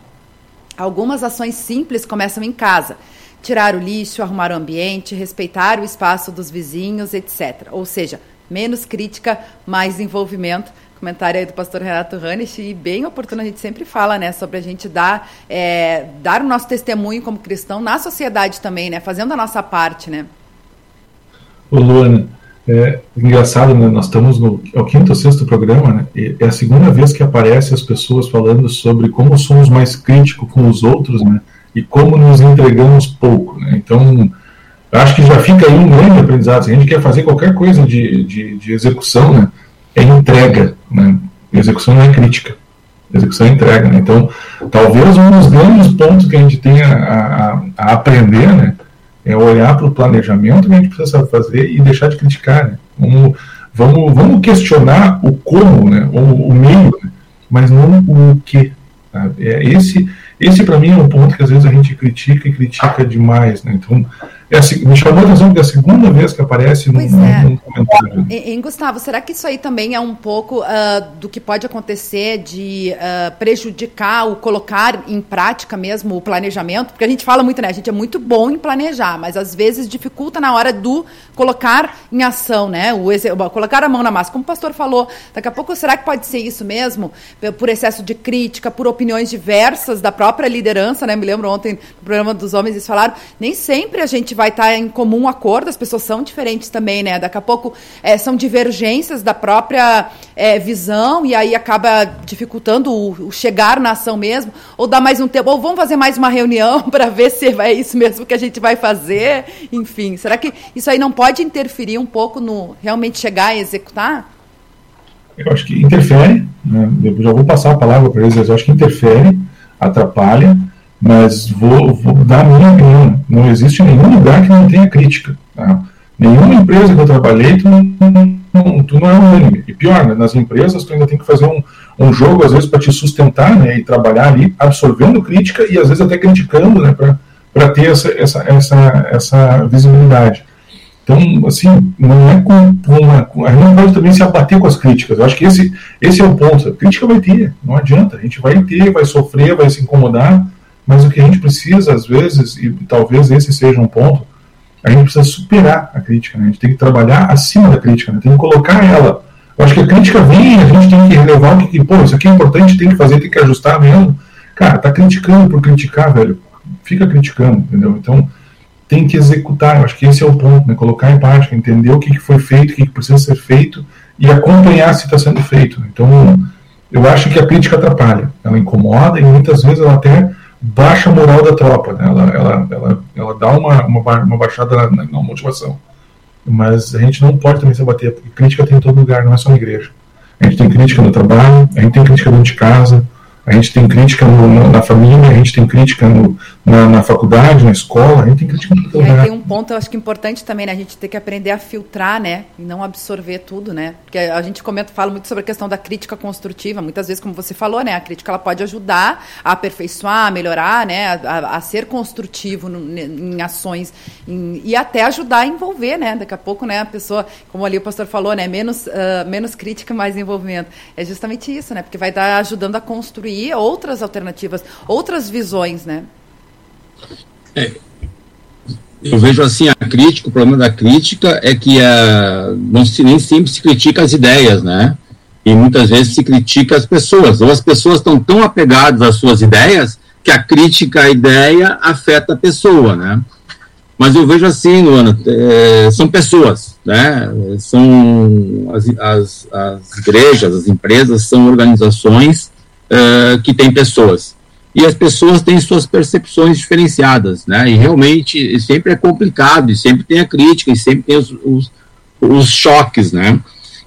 Algumas ações simples começam em casa. Tirar o lixo, arrumar o ambiente, respeitar o espaço dos vizinhos, etc. Ou seja, menos crítica, mais envolvimento. Comentário aí do pastor Renato Hanisch, e bem oportuno, a gente sempre fala, né, sobre a gente dar, é, dar o nosso testemunho como cristão na sociedade também, né, fazendo a nossa parte, né. Ô Luana, é engraçado, né? nós estamos no é o quinto ou sexto programa, né? E é a segunda vez que aparece as pessoas falando sobre como somos mais críticos com os outros, né? E como nos entregamos pouco, né? Então, acho que já fica aí um grande aprendizado. Se a gente quer fazer qualquer coisa de, de, de execução, né? É entrega, né? Execução não é crítica. Execução é entrega, né? Então, talvez um dos grandes pontos que a gente tenha a, a, a aprender, né? É olhar para o planejamento que a gente precisa fazer e deixar de criticar. Né? Vamos, vamos, vamos questionar o como, né? o, o meio, né? mas não o que. É esse, esse para mim é um ponto que às vezes a gente critica e critica demais. Né? Então, é me chamou a atenção que é a segunda vez que aparece no, é. no comentário. E, e, Gustavo, será que isso aí também é um pouco uh, do que pode acontecer de uh, prejudicar o colocar em prática mesmo o planejamento? Porque a gente fala muito, né? A gente é muito bom em planejar, mas às vezes dificulta na hora do colocar em ação, né? O, colocar a mão na massa. Como o pastor falou, daqui a pouco será que pode ser isso mesmo? Por excesso de crítica, por opiniões diversas da própria liderança, né? Me lembro ontem no programa dos homens eles falaram, nem sempre a gente vai estar em comum acordo, as pessoas são diferentes também, né? Daqui a pouco é, são divergências da própria é, visão e aí acaba dificultando o, o, chegar na ação mesmo, ou dá mais um tempo, ou vamos fazer mais uma reunião [laughs] para ver se é isso mesmo que a gente vai fazer, enfim. Será que isso aí não pode interferir um pouco no realmente chegar e executar? Eu acho que interfere, né? eu já vou passar a palavra para eles, eu acho que interfere, atrapalha, mas vou, vou dar a minha opinião. Não existe nenhum lugar que não tenha crítica. Tá? Nenhuma empresa que eu trabalhei, tu não, tu não é unânime. E pior, né, nas empresas, tu ainda tem que fazer um, um jogo, às vezes, para te sustentar né, e trabalhar ali, absorvendo crítica e às vezes até criticando, né, para ter essa, essa, essa, essa visibilidade. Então, assim, não é com, uma. A gente não pode também se abater com as críticas. Eu acho que esse, esse é o ponto. A crítica vai ter, não adianta. A gente vai ter, vai sofrer, vai se incomodar, mas o que a gente precisa, às vezes, e talvez esse seja um ponto, a gente precisa superar a crítica. Né? A gente tem que trabalhar acima da crítica, né? tem que colocar ela. Eu acho que a crítica vem, a gente tem que relevar o que, pô, isso aqui é importante, tem que fazer, tem que ajustar mesmo. Cara, tá criticando por criticar, velho. Fica criticando, entendeu? Então tem que executar. Eu acho que esse é o ponto, né? Colocar em prática, entender o que, que foi feito, o que, que precisa ser feito e acompanhar se está sendo feito. Então, eu acho que a crítica atrapalha. Ela incomoda e muitas vezes ela até baixa a moral da tropa. Né? Ela, ela, ela, ela dá uma, uma, uma baixada na, na, motivação. Mas a gente não pode também se abater, porque crítica tem em todo lugar, não é só na igreja. A gente tem crítica no trabalho, a gente tem crítica dentro de casa, a gente tem crítica no, na família, a gente tem crítica no, na, na, faculdade, na escola, a gente tem crítica no todo lugar. Tem um ponto, eu acho que importante também, né? A gente tem que aprender a filtrar, né? E não absorver tudo, né? Porque a gente comenta, fala muito sobre a questão da crítica construtiva. Muitas vezes, como você falou, né? A crítica ela pode ajudar a aperfeiçoar, a melhorar, né? A, a ser construtivo no, em ações em, e até ajudar a envolver, né? Daqui a pouco, né? A pessoa, como ali o pastor falou, né? Menos, uh, menos crítica, mais envolvimento. É justamente isso, né? Porque vai estar ajudando a construir outras alternativas, outras visões, né? É, eu vejo assim a crítica, o problema da crítica é que uh, não se, nem sempre se critica as ideias, né? E muitas vezes se critica as pessoas, ou as pessoas estão tão apegadas às suas ideias que a crítica à ideia afeta a pessoa, né? Mas eu vejo assim, Luana, é, são pessoas, né? São as, as, as igrejas, as empresas são organizações uh, que tem pessoas. E as pessoas têm suas percepções diferenciadas, né? E realmente sempre é complicado, e sempre tem a crítica, e sempre tem os, os, os choques, né?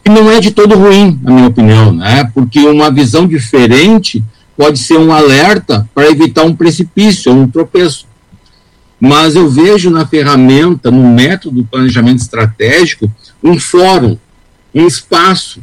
E não é de todo ruim, na minha opinião, né? Porque uma visão diferente pode ser um alerta para evitar um precipício, um tropeço. Mas eu vejo na ferramenta, no método do planejamento estratégico, um fórum, um espaço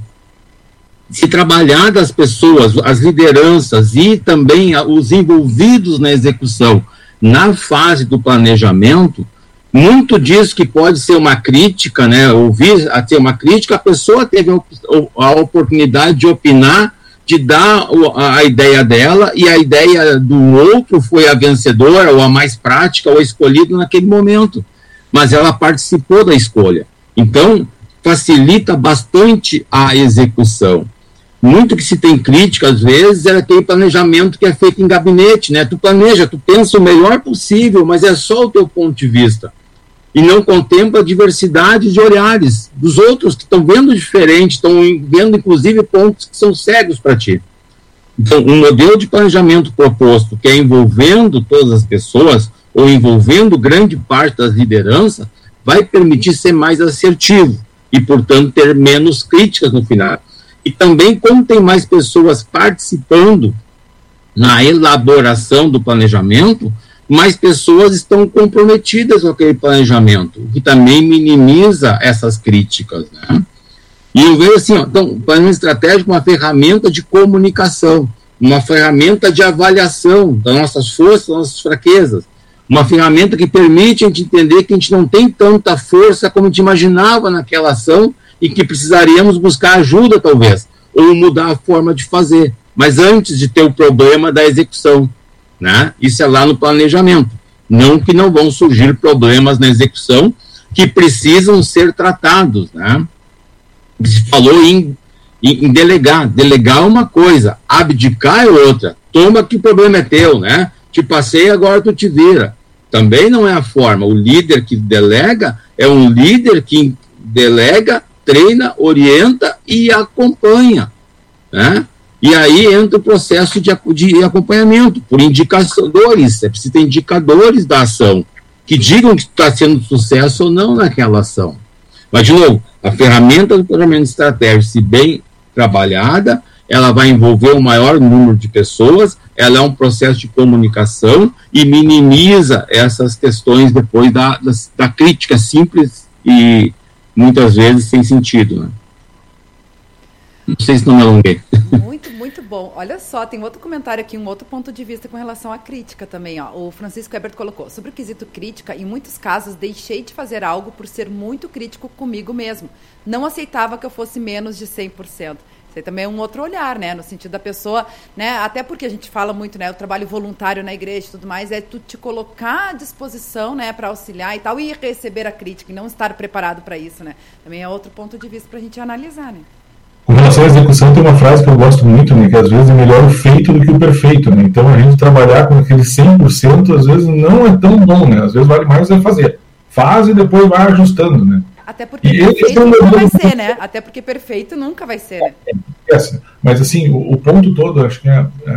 se trabalhar das pessoas, as lideranças e também os envolvidos na execução na fase do planejamento, muito disso que pode ser uma crítica, né, ouvir a ter uma crítica, a pessoa teve a oportunidade de opinar, de dar a ideia dela e a ideia do outro foi a vencedora ou a mais prática ou a escolhida naquele momento, mas ela participou da escolha. Então, facilita bastante a execução muito que se tem crítica, às vezes, é aquele planejamento que é feito em gabinete, né? Tu planeja, tu pensa o melhor possível, mas é só o teu ponto de vista. E não contempla a diversidade de olhares dos outros que estão vendo diferente, estão vendo, inclusive, pontos que são cegos para ti. Então, um modelo de planejamento proposto que é envolvendo todas as pessoas, ou envolvendo grande parte das lideranças, vai permitir ser mais assertivo e, portanto, ter menos críticas no final. E também, como tem mais pessoas participando na elaboração do planejamento, mais pessoas estão comprometidas com aquele planejamento, o que também minimiza essas críticas. Né? E eu vejo assim, ó, então, o planejamento estratégico é uma ferramenta de comunicação, uma ferramenta de avaliação das nossas forças, das nossas fraquezas, uma ferramenta que permite a gente entender que a gente não tem tanta força como a gente imaginava naquela ação e que precisaríamos buscar ajuda, talvez, ou mudar a forma de fazer. Mas antes de ter o problema da execução, né? Isso é lá no planejamento. Não que não vão surgir problemas na execução que precisam ser tratados, né? Se falou em, em, delegar. Delegar é uma coisa, abdicar é outra. Toma que o problema é teu, né? Te passei, agora tu te vira. Também não é a forma. O líder que delega é um líder que delega treina, orienta e acompanha. Né? E aí entra o processo de, de acompanhamento, por indicadores. É preciso ter indicadores da ação que digam que está sendo sucesso ou não naquela ação. Mas, de novo, a ferramenta do planejamento estratégico, se bem trabalhada, ela vai envolver um maior número de pessoas, ela é um processo de comunicação e minimiza essas questões depois da, da, da crítica simples e muitas vezes sem sentido. Né? Não sei se não me alonguei. Muito, muito bom. Olha só, tem outro comentário aqui, um outro ponto de vista com relação à crítica também. Ó. O Francisco Ebert colocou: sobre o quesito crítica, em muitos casos deixei de fazer algo por ser muito crítico comigo mesmo. Não aceitava que eu fosse menos de 100%. Aí também um outro olhar, né? No sentido da pessoa, né? Até porque a gente fala muito, né? O trabalho voluntário na igreja e tudo mais, é tu te colocar à disposição, né? Para auxiliar e tal, e receber a crítica, e não estar preparado para isso, né? Também é outro ponto de vista para a gente analisar, né? Com relação à execução, tem uma frase que eu gosto muito, né, que às vezes é melhor o feito do que o perfeito. Né? Então, a gente trabalhar com aquele 100% às vezes não é tão bom, né? às vezes vale mais é fazer. Faz e depois vai ajustando. Né? Até porque e perfeito nunca vai ser, né? Até porque perfeito nunca vai ser. Né? Essa. Mas, assim, o, o ponto todo, acho que é, é,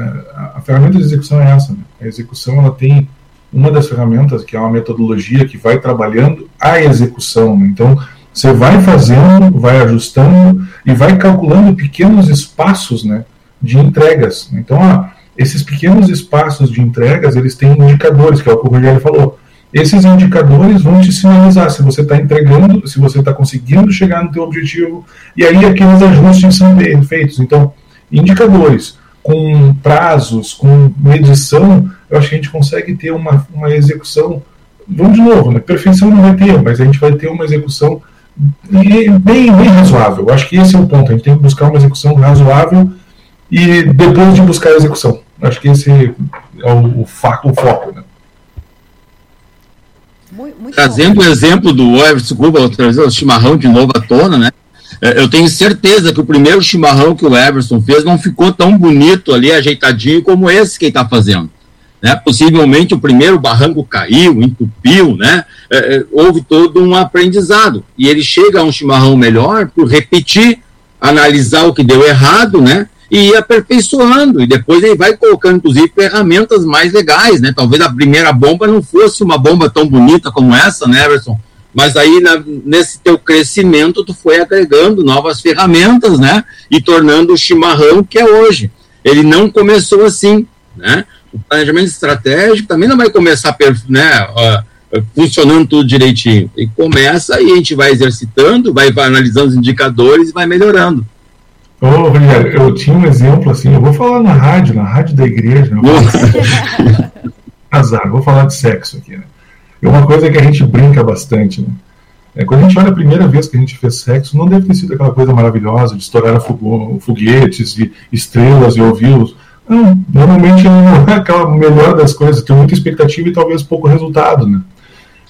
a, ferramenta de execução é essa. Né? A execução, ela tem uma das ferramentas, que é uma metodologia que vai trabalhando a execução. Né? Então, você vai fazendo, vai ajustando e vai calculando pequenos espaços né, de entregas. Então, ah, esses pequenos espaços de entregas, eles têm indicadores, que é o que o Rogério falou. Esses indicadores vão te sinalizar se você está entregando, se você está conseguindo chegar no teu objetivo, e aí aqueles ajustes são feitos. Então, indicadores com prazos, com medição, eu acho que a gente consegue ter uma, uma execução. Vamos de novo, né? perfeição não vai ter, mas a gente vai ter uma execução bem, bem razoável. Eu acho que esse é o ponto. A gente tem que buscar uma execução razoável e depois de buscar a execução. Eu acho que esse é o, o, o foco. Né? Trazendo o exemplo do Everton Cuba, trazendo o chimarrão de novo à tona, né? É, eu tenho certeza que o primeiro chimarrão que o Everson fez não ficou tão bonito ali, ajeitadinho, como esse que ele está fazendo. Né? Possivelmente o primeiro barranco caiu, entupiu, né? É, é, houve todo um aprendizado. E ele chega a um chimarrão melhor por repetir, analisar o que deu errado, né? E aperfeiçoando. E depois ele vai colocando, inclusive, ferramentas mais legais, né? Talvez a primeira bomba não fosse uma bomba tão bonita como essa, né, Everson? Mas aí, na, nesse teu crescimento, tu foi agregando novas ferramentas, né? E tornando o chimarrão que é hoje. Ele não começou assim, né? o planejamento estratégico também não vai começar né, funcionando tudo direitinho. E começa e a gente vai exercitando, vai, vai analisando os indicadores e vai melhorando. Ô, Rogério, eu tinha um exemplo assim, eu vou falar na rádio, na rádio da igreja. Né? [laughs] Azar, vou falar de sexo aqui. Né? É uma coisa que a gente brinca bastante, né? É, quando a gente olha a primeira vez que a gente fez sexo, não deve ter sido aquela coisa maravilhosa de estourar foguetes e estrelas e ouvi-los não, normalmente não é [laughs] aquela melhor das coisas, tem muita expectativa e talvez pouco resultado, né?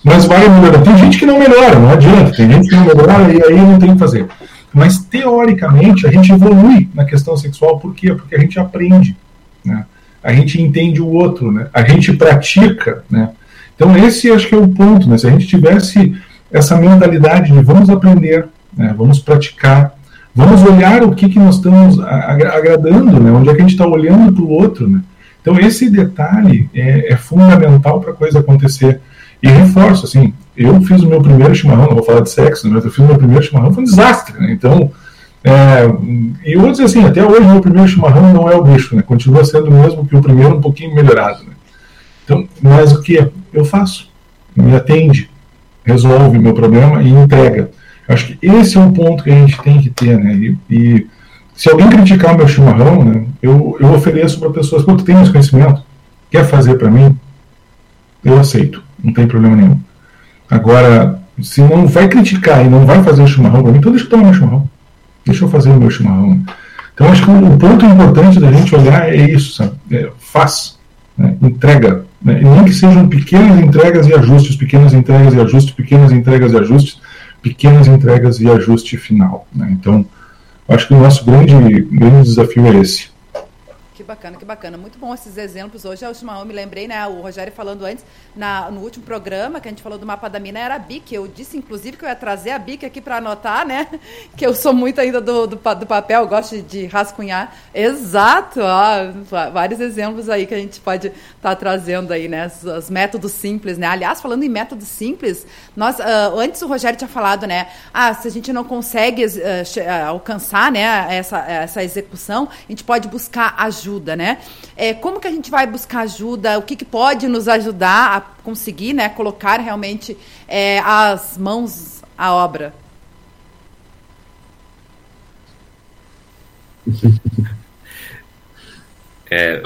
Mas vai melhorar. Tem gente que não melhora, não adianta, tem gente que não melhora e aí não tem o que fazer. Mas teoricamente a gente evolui na questão sexual, por quê? Porque a gente aprende, né? A gente entende o outro, né? A gente pratica, né? Então esse acho que é o ponto, né? Se a gente tivesse essa mentalidade de vamos aprender, né? vamos praticar, Vamos olhar o que, que nós estamos agradando, né? onde é que a gente está olhando para o outro. Né? Então, esse detalhe é, é fundamental para a coisa acontecer. E reforço, assim, eu fiz o meu primeiro chimarrão, não vou falar de sexo, mas eu fiz o meu primeiro chimarrão, foi um desastre. Né? Então, é, e eu vou dizer assim, até hoje o meu primeiro chimarrão não é o bicho, né? continua sendo o mesmo que o primeiro, um pouquinho melhorado. Né? Então, mas o que eu faço? Me atende, resolve meu problema e entrega. Acho que esse é um ponto que a gente tem que ter, né? E, e se alguém criticar o meu chimarrão, né, eu, eu ofereço para pessoas, tu tem esse conhecimento, quer fazer para mim? Eu aceito, não tem problema nenhum. Agora, se não vai criticar e não vai fazer o chimarrão para mim, então deixa eu tomar meu chimarrão. Deixa eu fazer o meu chimarrão. Então, acho que o ponto importante da gente olhar é isso, sabe? É, faz, né? entrega. Né? E nem que sejam pequenas entregas e ajustes, pequenas entregas e ajustes, pequenas entregas e ajustes, pequenas entregas e ajuste final. Né? Então, acho que o nosso grande, grande desafio é esse bacana, que bacana. Muito bom esses exemplos. Hoje, a última eu me lembrei, né? O Rogério falando antes, na, no último programa que a gente falou do mapa da mina, era a BIC. Eu disse, inclusive, que eu ia trazer a BIC aqui para anotar, né? [laughs] Que eu sou muito ainda do, do, do papel, gosto de, rascunhar. Exato! Ó, vários exemplos aí que a gente pode estar tá trazendo aí, né? Os, os, métodos simples, né? Aliás, falando em métodos simples, nós, uh, antes o Rogério tinha falado, né? Ah, se a gente não consegue uh, alcançar né, essa, essa execução, a gente pode buscar ajuda ajuda, né? É, como que a gente vai buscar ajuda? O que, que pode nos ajudar a conseguir, né, colocar realmente é, as mãos a obra? [laughs] É,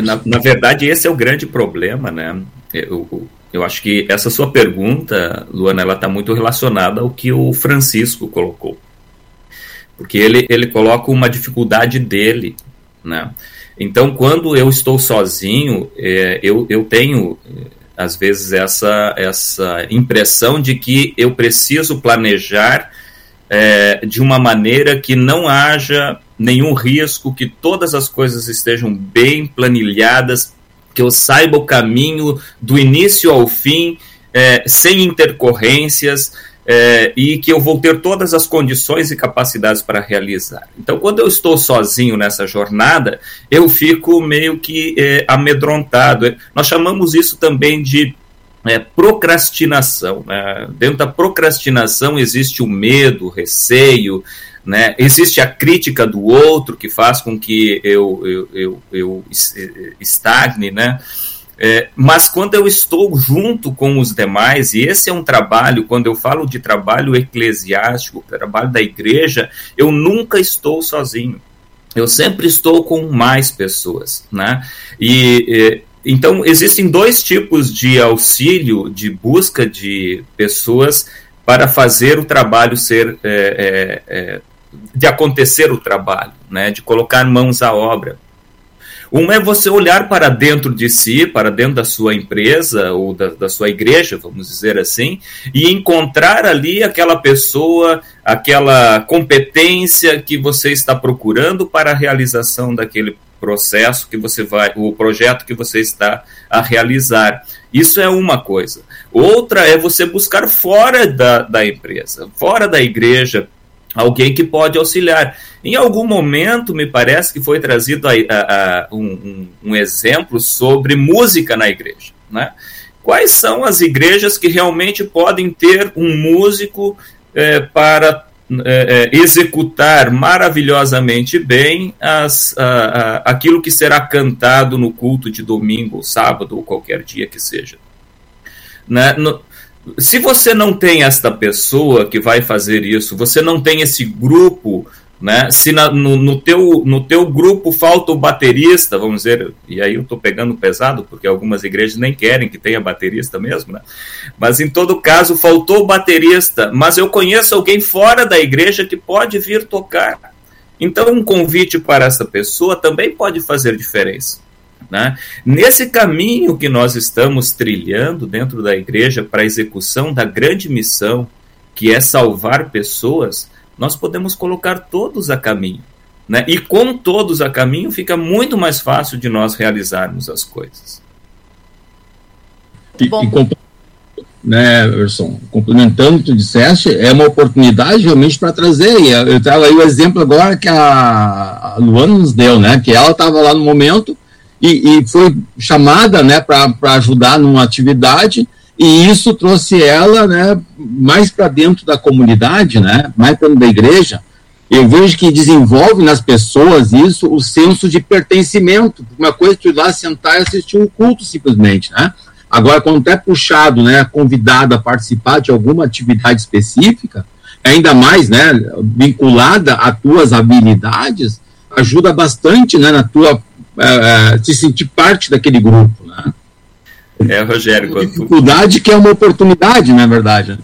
na, na, verdade, esse é o grande problema, né? Eu, eu acho que essa sua pergunta, Luana, ela está muito relacionada ao que o Francisco colocou. Porque ele, ele coloca uma dificuldade dele, né? Então, quando eu estou sozinho, é, eu, eu tenho, às vezes, essa, essa impressão de que eu preciso planejar é, de uma maneira que não haja nenhum risco, que todas as coisas estejam bem planilhadas, que eu saiba o caminho do início ao fim, é, sem intercorrências, é, e que eu vou ter todas as condições e capacidades para realizar. Então, quando eu estou sozinho nessa jornada, eu fico meio que é, amedrontado. Nós chamamos isso também de é, procrastinação. Né? Dentro da procrastinação existe o medo, o receio, né? Existe a crítica do outro que faz com que eu, eu, eu, eu estagne, né? É, mas quando eu estou junto com os demais, e esse é um trabalho, quando eu falo de trabalho eclesiástico, trabalho da igreja, eu nunca estou sozinho. Eu sempre estou com mais pessoas, né? E, então existem dois tipos de auxílio, de busca de pessoas para fazer o trabalho ser é, é, é de acontecer o trabalho, né, de colocar mãos à obra. Uma é você olhar para dentro de si, para dentro da sua empresa ou da, da, sua igreja, vamos dizer assim, e encontrar ali aquela pessoa, aquela competência que você está procurando para a realização daquele processo que você vai, o projeto que você está a realizar. Isso é uma coisa. Outra é você buscar fora da, da empresa, fora da igreja, alguém que pode auxiliar. Em algum momento, me parece que foi trazido a, a, a um, um, exemplo sobre música na igreja. Né? Quais são as igrejas que realmente podem ter um músico é, para é, é, executar maravilhosamente bem as, a, aquilo que será cantado no culto de domingo, ou sábado, ou qualquer dia que seja? Né? No, se você não tem esta pessoa que vai fazer isso, você não tem esse grupo, né? Se na, no, no, teu, no teu grupo falta o baterista, vamos dizer, e aí eu estou pegando pesado, porque algumas igrejas nem querem que tenha baterista mesmo, né? Mas em todo caso, faltou o baterista, mas eu conheço alguém fora da igreja que pode vir tocar. Então, um convite para essa pessoa também pode fazer diferença. Né? Nesse caminho que nós estamos trilhando dentro da igreja para a execução da grande missão, que é salvar pessoas, nós podemos colocar todos a caminho. Né? E com todos a caminho, fica muito mais fácil de nós realizarmos as coisas. E, e né, Erson, complementando o que tu disseste, é uma oportunidade realmente para trazer. Eu trago aí o exemplo agora que a Luana nos deu, né? Que ela estava lá no momento e, e foi chamada né, para ajudar numa atividade, e isso trouxe ela né, mais para dentro da comunidade, né, mais para dentro da igreja. Eu vejo que desenvolve nas pessoas isso o senso de pertencimento. Uma coisa é ir lá sentar e assistir um culto simplesmente, né? Agora, quando é puxado, né, convidado a participar de alguma atividade específica, ainda mais, né, vinculada a tuas habilidades, ajuda bastante, né, na tua uh, se sentir parte daquele grupo. Né? É, Rogério. Uma dificuldade que é uma oportunidade, na verdade.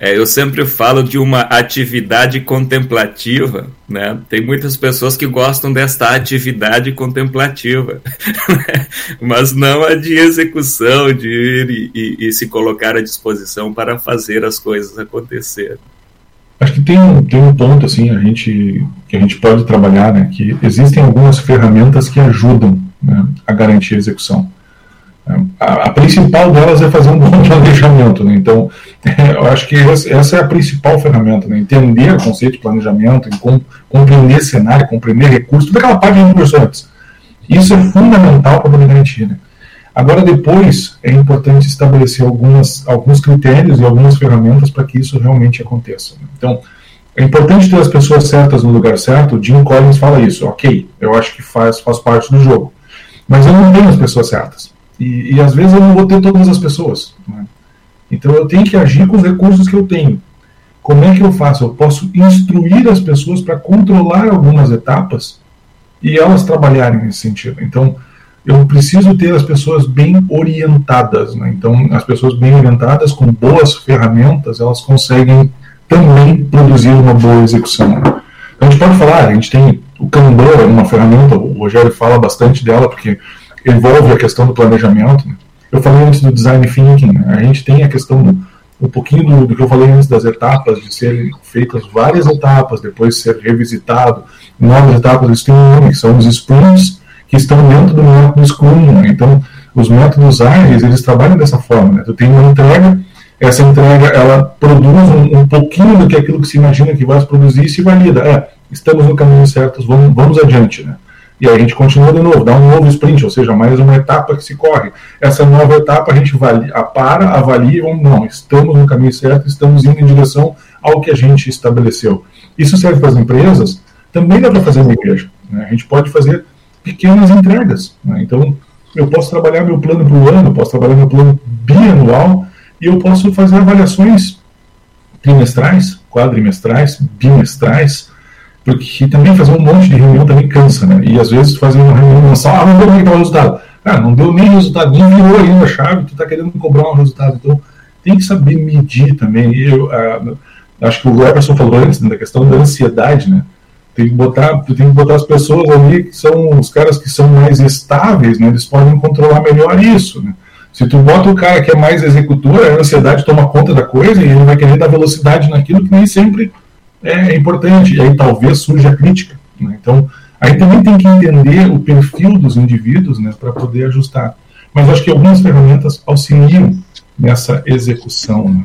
É, eu sempre falo de uma atividade contemplativa, né? Tem muitas pessoas que gostam desta atividade contemplativa, né? [laughs] mas não a de execução, de ir e, e, e, se colocar à disposição para fazer as coisas acontecer. Acho que tem, tem um ponto assim a gente que a gente pode trabalhar, né, que existem algumas ferramentas que ajudam né, a garantir a execução. A, a, principal delas é fazer um bom [laughs] planejamento. Né? Então, [laughs] eu acho que essa é a principal ferramenta, né? entender o conceito de planejamento, compreender cenário, compreender recursos, toda aquela parte que a gente conversou antes. Isso é fundamental para poder garantir. Né? Agora, depois, é importante estabelecer algumas, alguns critérios e algumas ferramentas para que isso realmente aconteça. Então, é importante ter as pessoas certas no lugar certo. Jim Collins fala isso. Ok, eu acho que faz, faz parte do jogo. Mas eu não tenho as pessoas certas. E, e às vezes eu não vou ter todas as pessoas. Né? Então eu tenho que agir com os recursos que eu tenho. Como é que eu faço? Eu posso instruir as pessoas para controlar algumas etapas e elas trabalharem nesse sentido. Então, eu preciso ter as pessoas bem orientadas. Né? Então, as pessoas bem orientadas, com boas ferramentas, elas conseguem também produzir uma boa execução. Então, a gente pode falar, a gente tem o Kanban, uma ferramenta, o Rogério fala bastante dela, porque envolve a questão do planejamento. Né? Eu falei antes do design thinking, né? a gente tem a questão do, um pouquinho do, do, que eu falei antes das etapas, de serem feitas várias etapas, depois ser revisitado, novas etapas, eles têm um nome, são os sprints, que estão dentro do método Scrum. Né? Então, os métodos ágeis, eles trabalham dessa forma. Né? Tu tem uma entrega, essa entrega, ela produz um, um, pouquinho do que aquilo que se imagina que vai produzir e se valida. É, estamos no caminho certo, vamos, vamos adiante. Né? E aí a gente continua de novo, dá um novo sprint, ou seja, mais uma etapa que se corre. Essa nova etapa a gente avalia, para, avalia, ou não, estamos no caminho certo, estamos indo em direção ao que a gente estabeleceu. Isso serve para as empresas, também dá para fazer na igreja. Né? A gente pode fazer pequenas entregas. Né? Então, eu posso trabalhar meu plano para o ano, posso trabalhar meu plano bianual, e eu posso fazer avaliações trimestrais, quadrimestrais, bimestrais, porque também fazer um monte de reunião também cansa, né? E às vezes fazer uma reunião mensal, ah, não deu nem o resultado. Ah, não deu nem resultado, nem virou ainda a chave, tu está querendo cobrar um resultado. Então, tem que saber medir também. Eu ah, acho que o Everson falou antes né, da questão da ansiedade, né? Tem que botar, tem que botar as pessoas ali que são os caras que são mais estáveis, né? Eles podem controlar melhor isso, né? Se tu bota o cara que é mais executor, a ansiedade toma conta da coisa e ele vai querer dar velocidade naquilo que nem sempre é importante, e aí talvez surja a crítica. Né? Então, aí também tem que entender o perfil dos indivíduos né, para poder ajustar. Mas acho que algumas ferramentas auxiliam nessa execução. Né?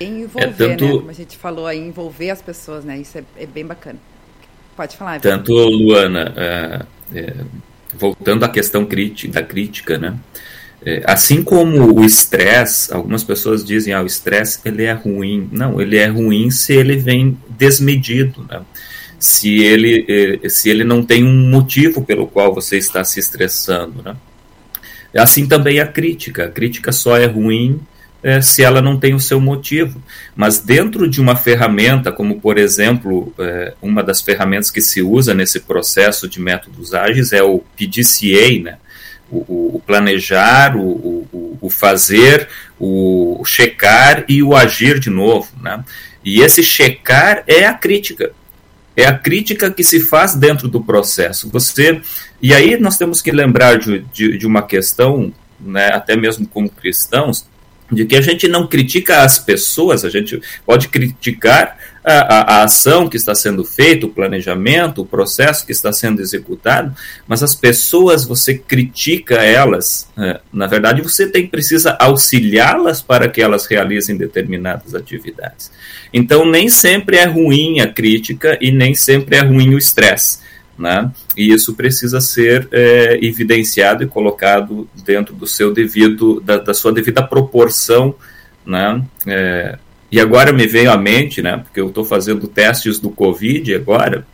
Envolver, é tanto... né? Como a gente falou aí, envolver as pessoas, né? Isso é, é bem bacana. Pode falar. Tanto, Luana, é, é, voltando à questão crítica, da crítica, né? É, assim como o estresse, algumas pessoas dizem, ah, o estresse ele é ruim. Não, ele é ruim se ele vem desmedido, né? se, ele, é, se ele não tem um motivo pelo qual você está se estressando. Né? Assim também a crítica. A crítica só é ruim é, se ela não tem o seu motivo. Mas dentro de uma ferramenta, como por exemplo, é, uma das ferramentas que se usa nesse processo de métodos ágeis é o PDCA, né? o, o planejar, o, o, o, fazer, o checar e o agir de novo. Né? E esse checar é a crítica. É a crítica que se faz dentro do processo. Você E aí nós temos que lembrar de, de, de uma questão, né, até mesmo como cristãos, de que a gente não critica as pessoas, a gente pode criticar a, a, a, ação que está sendo feita, o planejamento, o processo que está sendo executado, mas as pessoas você critica elas, é, na verdade você tem precisa auxiliá-las para que elas realizem determinadas atividades. Então nem sempre é ruim a crítica e nem sempre é ruim o estresse. Né? E isso precisa ser é, evidenciado e colocado dentro do seu devido, da, da sua devida proporção, né? É, e agora me veio à mente, né? Porque eu estou fazendo testes do Covid agora,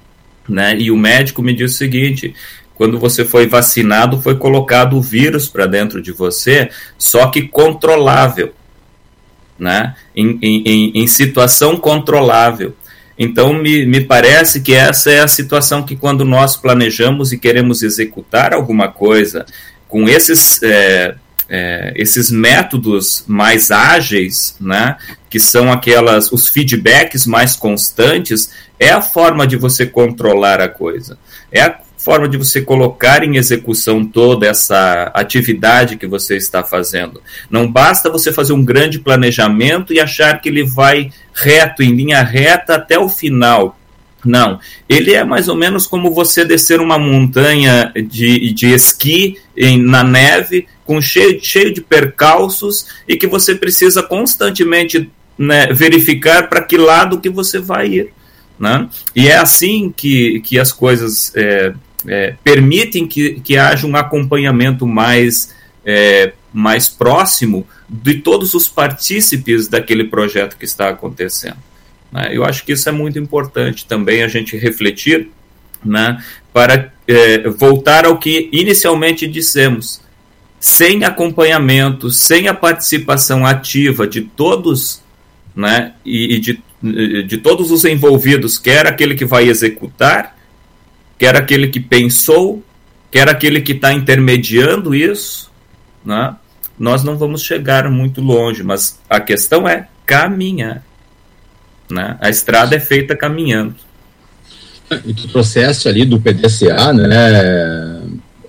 né? E o médico me disse o seguinte: quando você foi vacinado, foi colocado o vírus para dentro de você, só que controlável, né? Em, em, em situação controlável. Então, me, me parece que essa é a situação que, quando nós planejamos e queremos executar alguma coisa com esses, é, é, esses métodos mais ágeis, né, que são aquelas os feedbacks mais constantes, é a forma de você controlar a coisa. É a forma de você colocar em execução toda essa atividade que você está fazendo. Não basta você fazer um grande planejamento e achar que ele vai reto, em linha reta até o final. Não, ele é mais ou menos como você descer uma montanha de, de esqui em, na neve, com cheio, cheio de percalços e que você precisa constantemente né, verificar para que lado que você vai ir. Né? E é assim que, que as coisas é, é, permitem que, que haja um acompanhamento mais, é, mais próximo de todos os partícipes daquele projeto que está acontecendo. Né? Eu acho que isso é muito importante também a gente refletir né, para é, voltar ao que inicialmente dissemos. sem acompanhamento, sem a participação ativa de todos, né, e, e de, de todos os envolvidos, quer aquele que vai executar, quer aquele que pensou, quer aquele que está intermediando isso, né, nós não vamos chegar muito longe, mas a questão é caminhar. Né? A estrada é feita caminhando. O processo ali do PDCA, né,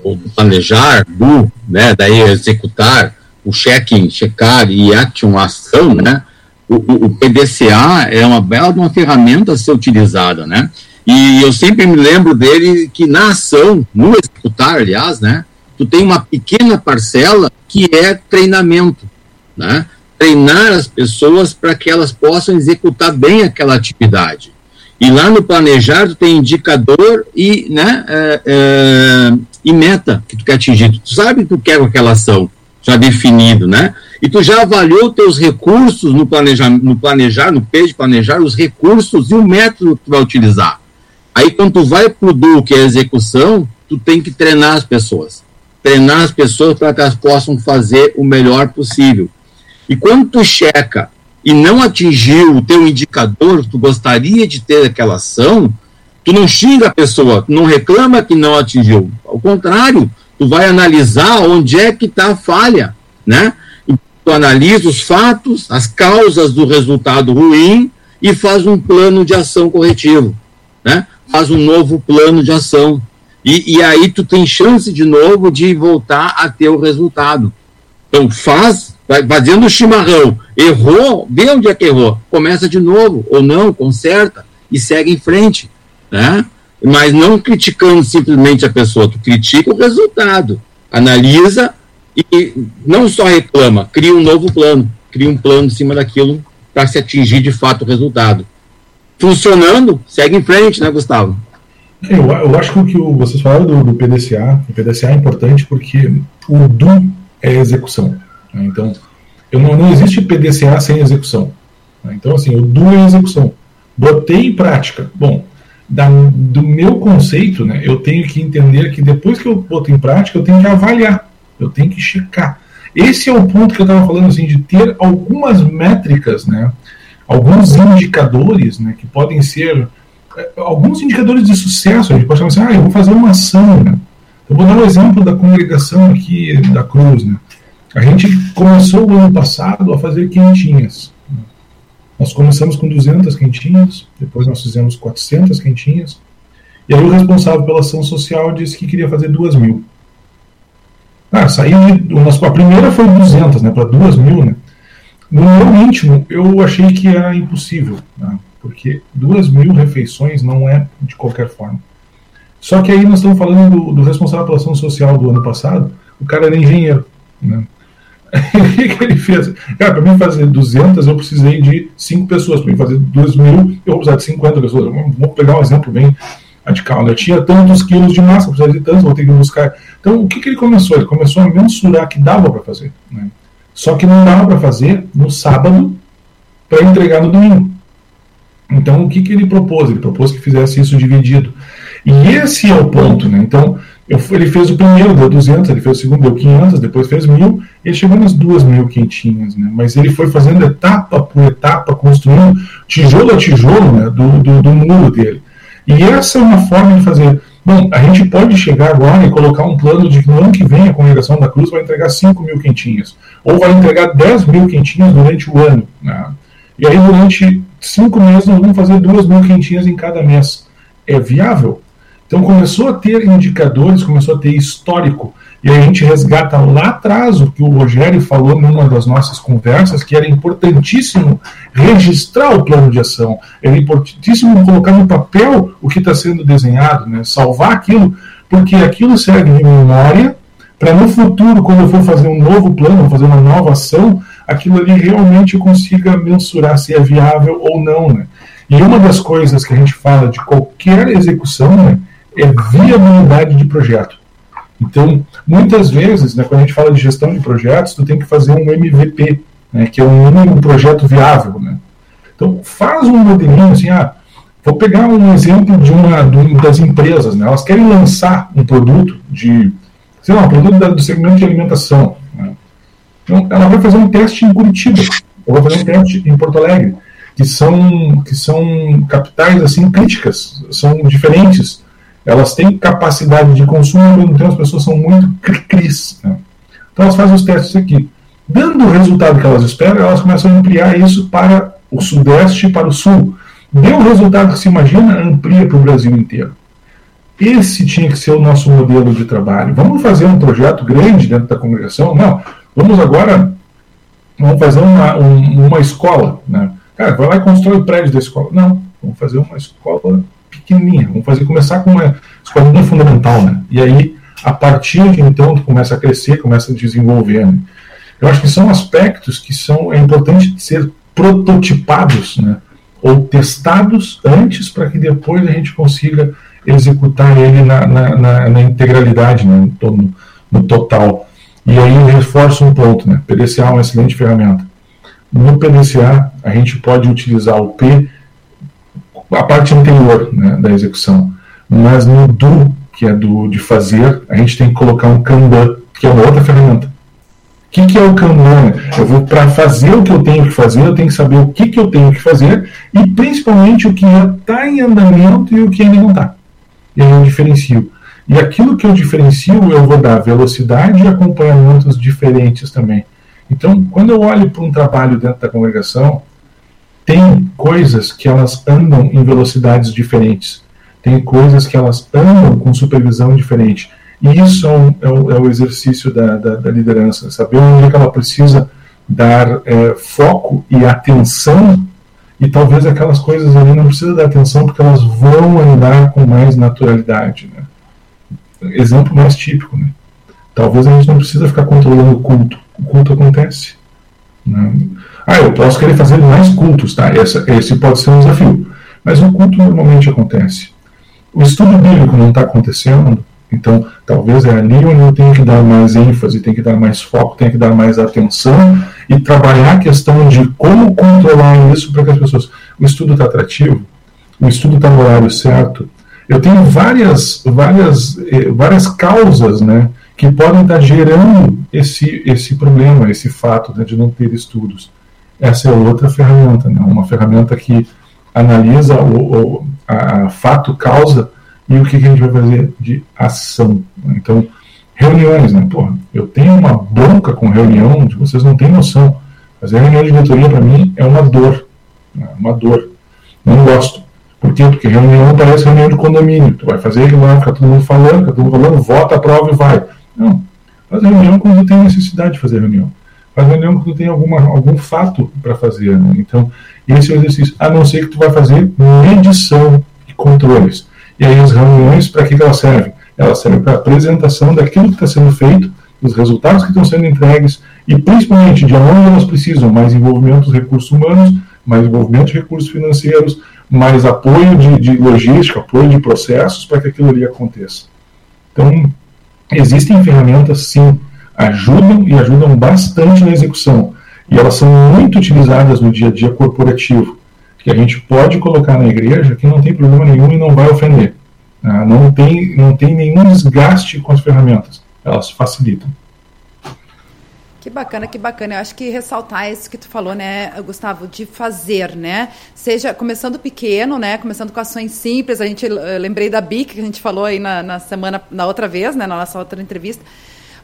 ou planejar, do, né, daí executar, o checking, checar e action, ação, né, o, o, PDCA é uma bela uma ferramenta a ser utilizada, né, e eu sempre me lembro dele que na ação, no executar, aliás, né, tu tem uma pequena parcela que é treinamento, né, treinar as pessoas para que elas possam executar bem aquela atividade. E lá no planejar, tu tem indicador e, né, é, é, e meta que tu quer atingir. Tu sabe que tu quer aquela ação já definido, né? E tu já avaliou teus recursos no planejar, no planejar, no P de planejar, os recursos e o método que tu vai utilizar. Aí quando tu vai pro do que é execução, tu tem que treinar as pessoas. Treinar as pessoas para que elas possam fazer o melhor possível. E quando tu checa e não atingiu o teu indicador, tu gostaria de ter aquela ação, tu não xinga a pessoa, tu não reclama que não atingiu. Ao contrário, tu vai analisar onde é que está a falha, né? Tu analisa os fatos, as causas do resultado ruim e faz um plano de ação corretivo, né? Faz um novo plano de ação. E, e aí tu tem chance de novo de voltar a ter o resultado. Então faz vai fazendo o chimarrão, errou, vê onde é que errou, começa de novo, ou não, conserta e segue em frente, né? Mas não criticando simplesmente a pessoa, tu critica o resultado, analisa e não só reclama, cria um novo plano, cria um plano em cima daquilo para se atingir de fato o resultado. Funcionando, segue em frente, né, Gustavo? Eu, eu acho que o que vocês falaram do, do PDCA, o PDCA é importante porque o do é execução. Né? Então, eu não, não existe PDCA sem execução. Né? Então, assim, o do é execução. Botei em prática. Bom, da, do meu conceito, né, eu tenho que entender que depois que eu boto em prática, eu tenho que avaliar, eu tenho que checar. Esse é o ponto que eu estava falando, assim, de ter algumas métricas, né, alguns indicadores, né, que podem ser eh, alguns indicadores de sucesso. A gente pode falar assim, ah, eu vou fazer uma ação, né. Eu vou dar um exemplo da congregação aqui da Cruz, né. A gente começou o ano passado a fazer quentinhas. Nós começamos com 200 quentinhas, depois nós fizemos 400 quentinhas, e aí o responsável pela ação social disse que queria fazer 2 mil. Ah, saiu de, a primeira foi 200, né, para 2 mil, né. No meu íntimo, eu achei que era impossível, né, porque 2 mil refeições não é de qualquer forma. Só que aí nós estamos falando do, do responsável pela ação social do ano passado, o cara era engenheiro, né. [laughs] o que, ele fez? Cara, para mim fazer 200, eu precisei de 5 pessoas. Para mim fazer 2 mil, eu vou precisar de 50 pessoas. Vou pegar um exemplo bem radical. Né? Eu tinha tantos quilos de massa, precisava de tantos, vou ter que buscar. Então, o que, que ele começou? Ele começou a mensurar que dava para fazer. Né? Só que não dava para fazer no sábado para entregar no domingo. Então, o que, que ele propôs? Ele propôs que fizesse isso dividido. E esse é o ponto. Né? Então, eu, ele fez o primeiro, deu 200, ele fez o segundo, deu 500, depois fez 1000, ele chegou nas 2 mil quentinhas, né? Mas ele foi fazendo etapa por etapa, construindo tijolo a tijolo né, do, do, do muro dele. E essa é uma forma de fazer. Bom, a gente pode chegar agora e colocar um plano de que no ano que vem a congregação da Cruz vai entregar 5 mil quentinhas, ou vai entregar 10 mil quentinhas durante o ano. Né? E aí, durante cinco meses, nós vamos fazer 2 mil quentinhas em cada mês. É viável? Então começou a ter indicadores, começou a ter histórico. E a gente resgata lá atrás o que o Rogério falou numa das nossas conversas, que era importantíssimo registrar o plano de ação, era importantíssimo colocar no papel o que está sendo desenhado, né? salvar aquilo, porque aquilo serve de memória para no futuro, quando eu for fazer um novo plano, fazer uma nova ação, aquilo ali realmente consiga mensurar se é viável ou não. Né? E uma das coisas que a gente fala de qualquer execução, né, é viabilidade de projeto. Então, muitas vezes, né, quando a gente fala de gestão de projetos, tu tem que fazer um MVP, né, que é um mínimo projeto viável. Né? Então, faz um modelinho assim, ah, vou pegar um exemplo de uma, de uma das empresas, né, elas querem lançar um produto de sei lá, um produto do segmento de alimentação. Né? Então, ela vai fazer um teste em Curitiba, ou vai fazer um teste em Porto Alegre, que são, que são capitais assim críticas, são diferentes. Elas têm capacidade de consumo, ao mesmo tempo as pessoas são muito cri-cris. Né? Então elas fazem os testes aqui. Dando o resultado que elas esperam, elas começam a ampliar isso para o Sudeste e para o Sul. Deu o resultado que se imagina, amplia para o Brasil inteiro. Esse tinha que ser o nosso modelo de trabalho. Vamos fazer um projeto grande dentro da congregação? Não. Vamos agora vamos fazer uma, um, uma escola. Né? Cara, vai lá e constrói o prédio da escola. Não, vamos fazer uma escola pequenininha. Vamos fazer começar com uma muito fundamental. Né? E aí, a partir de então, tu começa a crescer, começa a desenvolver. Né? Eu acho que são aspectos que são é importante ser prototipados, né? ou testados antes para que depois a gente consiga executar ele na, na, na, na integralidade, né? no, no total. E aí eu reforço um ponto, né? PDCA é uma excelente ferramenta. No PDCA, a gente pode utilizar o P, a parte anterior né, da execução. Mas no do, que é do de fazer, a gente tem que colocar um Kanban, que é uma outra ferramenta. O que, que é o Kanban? Eu vou para fazer o que eu tenho que fazer, eu tenho que saber o que, que eu tenho que fazer e principalmente o que está em andamento e o que ainda não está. E aí eu diferencio. E aquilo que eu diferencio, eu vou dar velocidade e acompanhamentos diferentes também. Então, quando eu olho para um trabalho dentro da congregação, tem coisas que elas andam em velocidades diferentes, tem coisas que elas andam com supervisão diferente. E isso é, um, é, o, é o, exercício da, da, da, liderança, saber onde é que ela precisa dar é, foco e atenção, e talvez aquelas coisas ali não precisa dar atenção porque elas vão andar com mais naturalidade. Né? exemplo mais típico. Né? Talvez a gente não precisa ficar controlando o culto. O culto acontece. Né? Ah, eu posso querer fazer mais cultos, tá? Esse, pode ser um desafio. Mas o culto normalmente acontece. O estudo bíblico não está acontecendo, então talvez é ali onde eu tenho que dar mais ênfase, tenho que dar mais foco, tenho que dar mais atenção e trabalhar a questão de como controlar isso para que as pessoas. O estudo está atrativo, o estudo está no horário certo, eu tenho várias, várias, eh, várias causas né, que podem estar gerando esse, esse problema, esse fato né, de não ter estudos. Essa é outra ferramenta, né, uma ferramenta que analisa o, o a, a fato, causa e o que, que, a gente vai fazer de ação. Né? Então, reuniões, né? Porra, eu tenho uma bronca com reunião de vocês não têm noção. Fazer reunião de diretoria para mim é uma dor. Né? Uma dor. Não gosto. Por quê? Porque reunião parece reunião de condomínio. Tu vai fazer lá, fica todo mundo falando, fica todo mundo falando, vota, aprova e vai. Não. Faz reunião quando tem necessidade de fazer reunião. Faz reunião quando tem alguma, algum fato para fazer. Né? Então, esse é o exercício. A não ser que tu vai fazer medição e controles. E aí as reuniões, para que, que elas servem? Elas servem para apresentação daquilo que está sendo feito, dos resultados que estão sendo entregues e principalmente de onde elas precisam mais envolvimento dos recursos humanos, mais envolvimento de recursos financeiros, mais apoio de, de logística, apoio de processos para que aquilo ali aconteça. Então, existem ferramentas, sim, ajudam e ajudam bastante na execução. E elas são muito utilizadas no dia a dia corporativo, que a gente pode colocar na igreja que não tem problema nenhum e não vai ofender. Ah, não, tem, não tem nenhum desgaste com as ferramentas, elas facilitam. Que bacana, que bacana. Eu acho que ressaltar isso que tu falou, né, Gustavo, de fazer, né? Seja começando pequeno, né? Começando com ações simples. A gente lembrei da BIC que a gente falou aí na, na semana, na outra vez, né, na nossa outra entrevista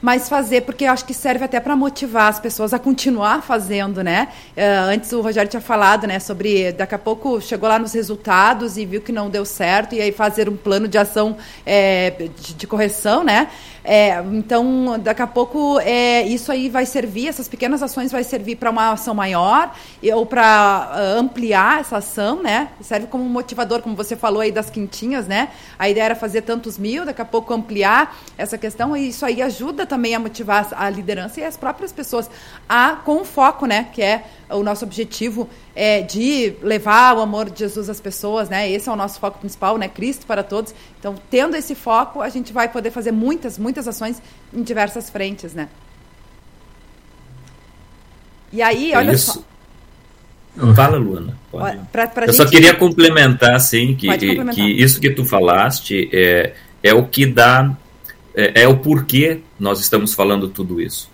mas fazer, porque acho que serve até para motivar as pessoas a continuar fazendo, né? Uh, antes o Rogério tinha falado, né, sobre daqui a pouco chegou lá nos resultados e viu que não deu certo, e aí fazer um plano de ação é, de, de, correção, né? É, então, daqui a pouco é, isso aí vai servir, essas pequenas ações vai servir para uma ação maior ou para uh, ampliar essa ação, né? Serve como motivador, como você falou aí das quintinhas, né? A ideia era fazer tantos mil, daqui a pouco ampliar essa questão e isso aí ajuda também a motivar a liderança e as próprias pessoas a com foco, né? Que é o nosso objetivo é, de levar o amor de Jesus às pessoas, né? Esse é o nosso foco principal, né? Cristo para todos. Então, tendo esse foco, a gente vai poder fazer muitas, muitas ações em diversas frentes, né? E aí, é olha isso. só. Fala, Luana. Pra, pra Eu gente... só queria complementar, assim, que, complementar. que isso que tu falaste é, é o que dá é, é o porquê nós estamos falando tudo isso.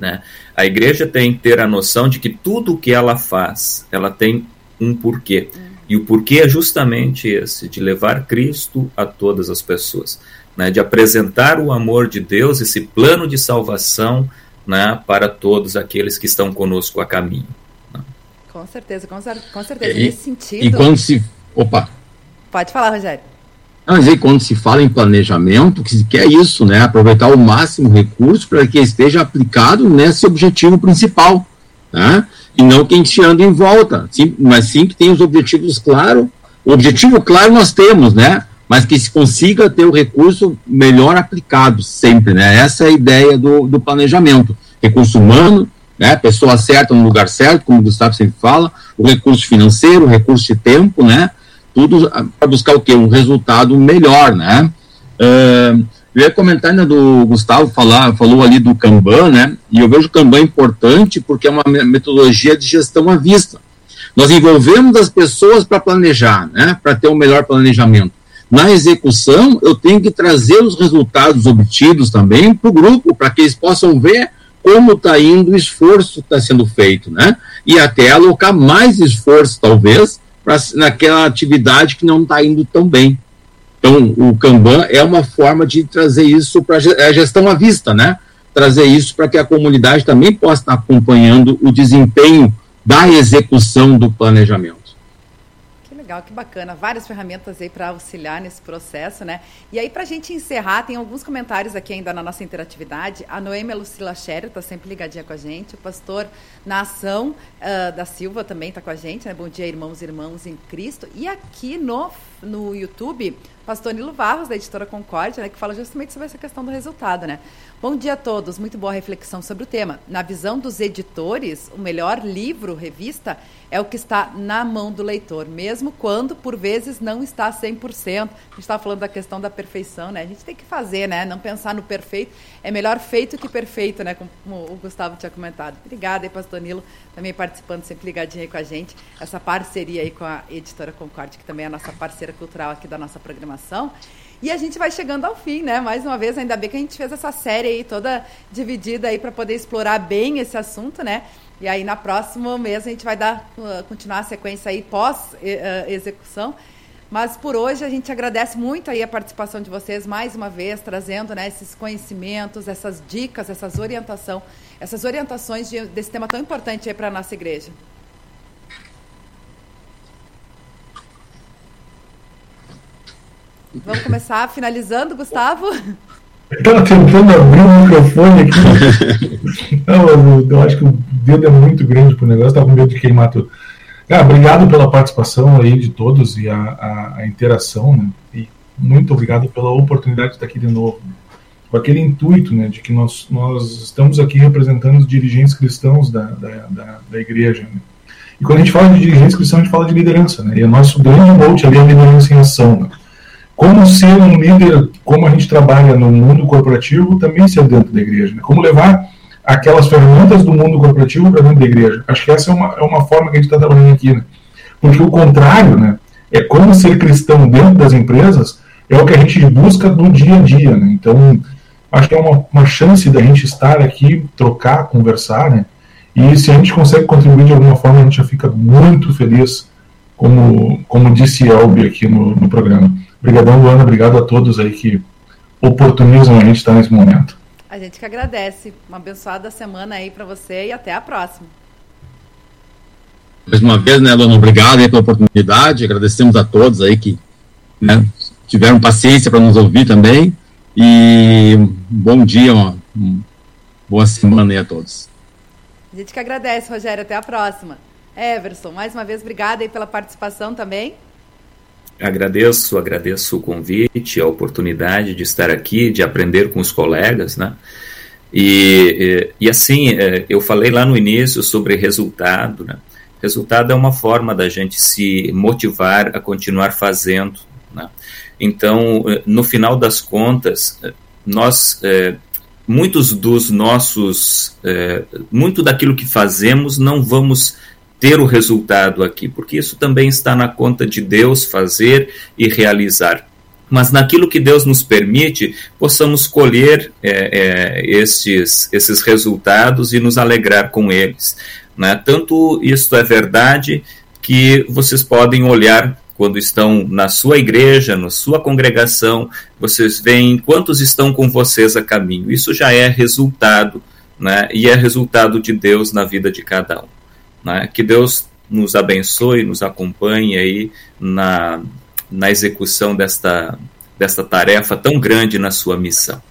Né? A igreja tem que ter a noção de que tudo o que ela faz, ela tem um porquê. E o porquê é justamente esse, de levar Cristo a todas as pessoas, né? de apresentar o amor de Deus, esse plano de salvação né? para todos aqueles que estão conosco a caminho. Né? Com certeza, com, com certeza. E, Nesse sentido. E quando se. Opa! Pode falar, Rogério. Mas aí, quando se fala em planejamento, que se quer isso, né? Aproveitar o máximo recurso para que esteja aplicado nesse objetivo principal, né? E não que a gente anda em volta, sim, mas sim que tem os objetivos claros. O objetivo claro nós temos, né? Mas que se consiga ter o recurso melhor aplicado sempre, né? Essa é a ideia do, do planejamento. Recurso humano, né? Pessoa certa no lugar certo, como o Gustavo sempre fala, o recurso financeiro, o recurso de tempo, né? Para buscar o quê? Um resultado melhor, né? Uh, eu ia comentar ainda do Gustavo falar, falou ali do Kanban, né? E eu vejo o Kanban importante porque é uma metodologia de gestão à vista. Nós envolvemos as pessoas para planejar, né? Para ter um melhor planejamento. Na execução, eu tenho que trazer os resultados obtidos também para o grupo, para que eles possam ver como está indo o esforço que está sendo feito, né? E até alocar mais esforço, talvez, pra, naquela atividade que não está indo tão bem. Então, o Kanban é uma forma de trazer isso para a gestão à vista, né? Trazer isso para que a comunidade também possa estar acompanhando o desempenho da execução do planejamento legal, que bacana. Várias ferramentas aí para auxiliar nesse processo, né? E aí, para a gente encerrar, tem alguns comentários aqui ainda na nossa interatividade. A Noêmia Lucila Scherer está sempre ligadinha com a gente. O pastor Nação uh, da Silva também está com a gente, né? Bom dia, irmãos e irmãos em Cristo. E aqui no, no YouTube, pastor Nilo Varros, da editora Concórdia, né? Que fala justamente sobre essa questão do resultado, né? Bom dia a todos, muito boa reflexão sobre o tema. Na visão dos editores, o melhor livro, revista, é o que está na mão do leitor, mesmo quando, por vezes, não está 100%. A gente estava falando da questão da perfeição, né? A gente tem que fazer, né? Não pensar no perfeito. É melhor feito que perfeito, né? Como o Gustavo tinha comentado. Obrigada aí, pastor Nilo, também participando, sempre ligadinho aí com a gente. Essa parceria aí com a editora Concorde, que também é a nossa parceira cultural aqui da nossa programação. E a gente vai chegando ao fim, né? Mais uma vez, ainda bem que a gente fez essa série aí toda dividida aí para poder explorar bem esse assunto, né? E aí, na próximo mês, a gente vai dar, uh, continuar a sequência aí pós-execução. Uh, Mas por hoje a gente agradece muito aí a participação de vocês mais uma vez, trazendo né, esses conhecimentos, essas dicas, essas orientação, essas orientações de, desse tema tão importante para a nossa igreja. Vamos começar finalizando, Gustavo? Estava tentando abrir o microfone aqui. [laughs] Não, eu, eu, acho que o dedo é muito grande para o negócio, estava com medo de queimar tudo. Ah, obrigado pela participação aí de todos e a, a, a, interação, né? E muito obrigado pela oportunidade de estar aqui de novo. Né? Com aquele intuito, né, de que nós, nós estamos aqui representando os dirigentes cristãos da, da, da, da igreja, né? E quando a gente fala de dirigentes cristãos, a gente fala de liderança, né? E o nosso grande note ali é a liderança em ação, né? Como ser um líder, como a gente trabalha no mundo corporativo, também ser dentro da igreja. Né? Como levar aquelas ferramentas do mundo corporativo para dentro da igreja. Acho que essa é uma, é uma forma que a gente está trabalhando aqui. Né? Porque o contrário, né, é como ser cristão dentro das empresas, é o que a gente busca no dia a dia. Né? Então, acho que é uma, uma chance da gente estar aqui, trocar, conversar, né? E se a gente consegue contribuir de alguma forma, a gente já fica muito feliz, como, como disse Elbi aqui no, no programa. Obrigadão, Luana. Obrigado a todos aí que oportunizam a gente estar nesse momento. A gente que agradece. Uma abençoada semana aí para você e até a próxima. Mais uma vez, né, Luana, obrigado aí pela oportunidade. Agradecemos a todos aí que né, tiveram paciência para nos ouvir também. E bom dia, uma, boa semana aí a todos. A gente que agradece, Rogério. Até a próxima. Everson, mais uma vez, obrigada aí pela participação também. Agradeço, agradeço o convite, a oportunidade de estar aqui, de aprender com os colegas, né? E, e, e assim, é, eu falei lá no início sobre resultado, né? Resultado é uma forma da gente se motivar a continuar fazendo, né? Então, é, no final das contas, é, nós, é, muitos dos nossos, é, muito daquilo que fazemos não vamos ter o resultado aqui, porque isso também está na conta de Deus fazer e realizar. mas naquilo que Deus nos permite, possamos colher é, é, esses, esses resultados e nos alegrar com eles. Né? Tanto isso é verdade que vocês podem olhar quando estão na sua igreja, na sua congregação, vocês veem quantos estão com vocês a caminho. Isso já é resultado, né? E é resultado de Deus na vida de cada um. Né? Que Deus nos abençoe, nos acompanhe aí na, na execução desta, desta tarefa tão grande na sua missão.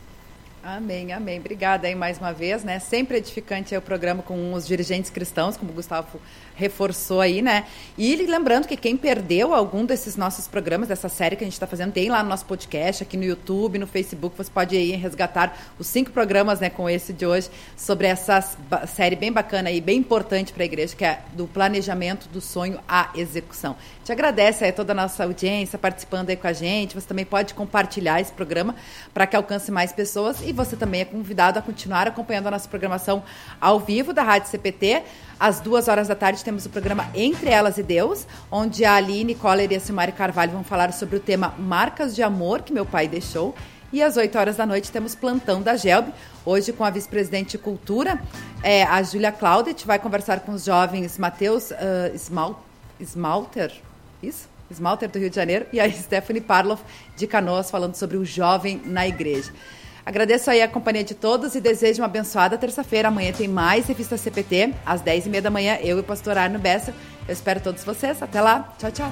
Amém, amém. Obrigada aí mais uma vez, né? Sempre edificante é o programa com os dirigentes cristãos, como o Gustavo reforçou aí, né? E lembrando que quem perdeu algum desses nossos programas, dessa série que a gente está fazendo, tem lá no nosso podcast, aqui no YouTube, no Facebook, você pode ir resgatar os cinco programas, né, com esse de hoje, sobre essa série bem bacana e bem importante para a igreja, que é do planejamento do sonho à execução. Te agradece aí toda a nossa audiência participando aí com a gente. Você também pode compartilhar esse programa para que alcance mais pessoas e você também é convidado a continuar acompanhando a nossa programação ao vivo da Rádio CPT. Às duas horas da tarde temos o programa Entre Elas e Deus, onde a Aline Coller e a Simari Carvalho vão falar sobre o tema Marcas de Amor que meu pai deixou. E às 8 horas da noite temos Plantão da Gelb, hoje com a vice-presidente de Cultura, é, a Júlia Claudet, vai conversar com os jovens Matheus uh, Smal, Smalter, isso? Smalter do Rio de Janeiro, e a [laughs] Stephanie Parloff de Canoas, falando sobre o jovem na igreja. Agradeço aí a companhia de todos e desejo uma abençoada terça-feira. Amanhã tem mais Revista CPT, às 10h30 da manhã, eu e o pastor Arno Bessa. Eu espero todos vocês. Até lá. Tchau, tchau.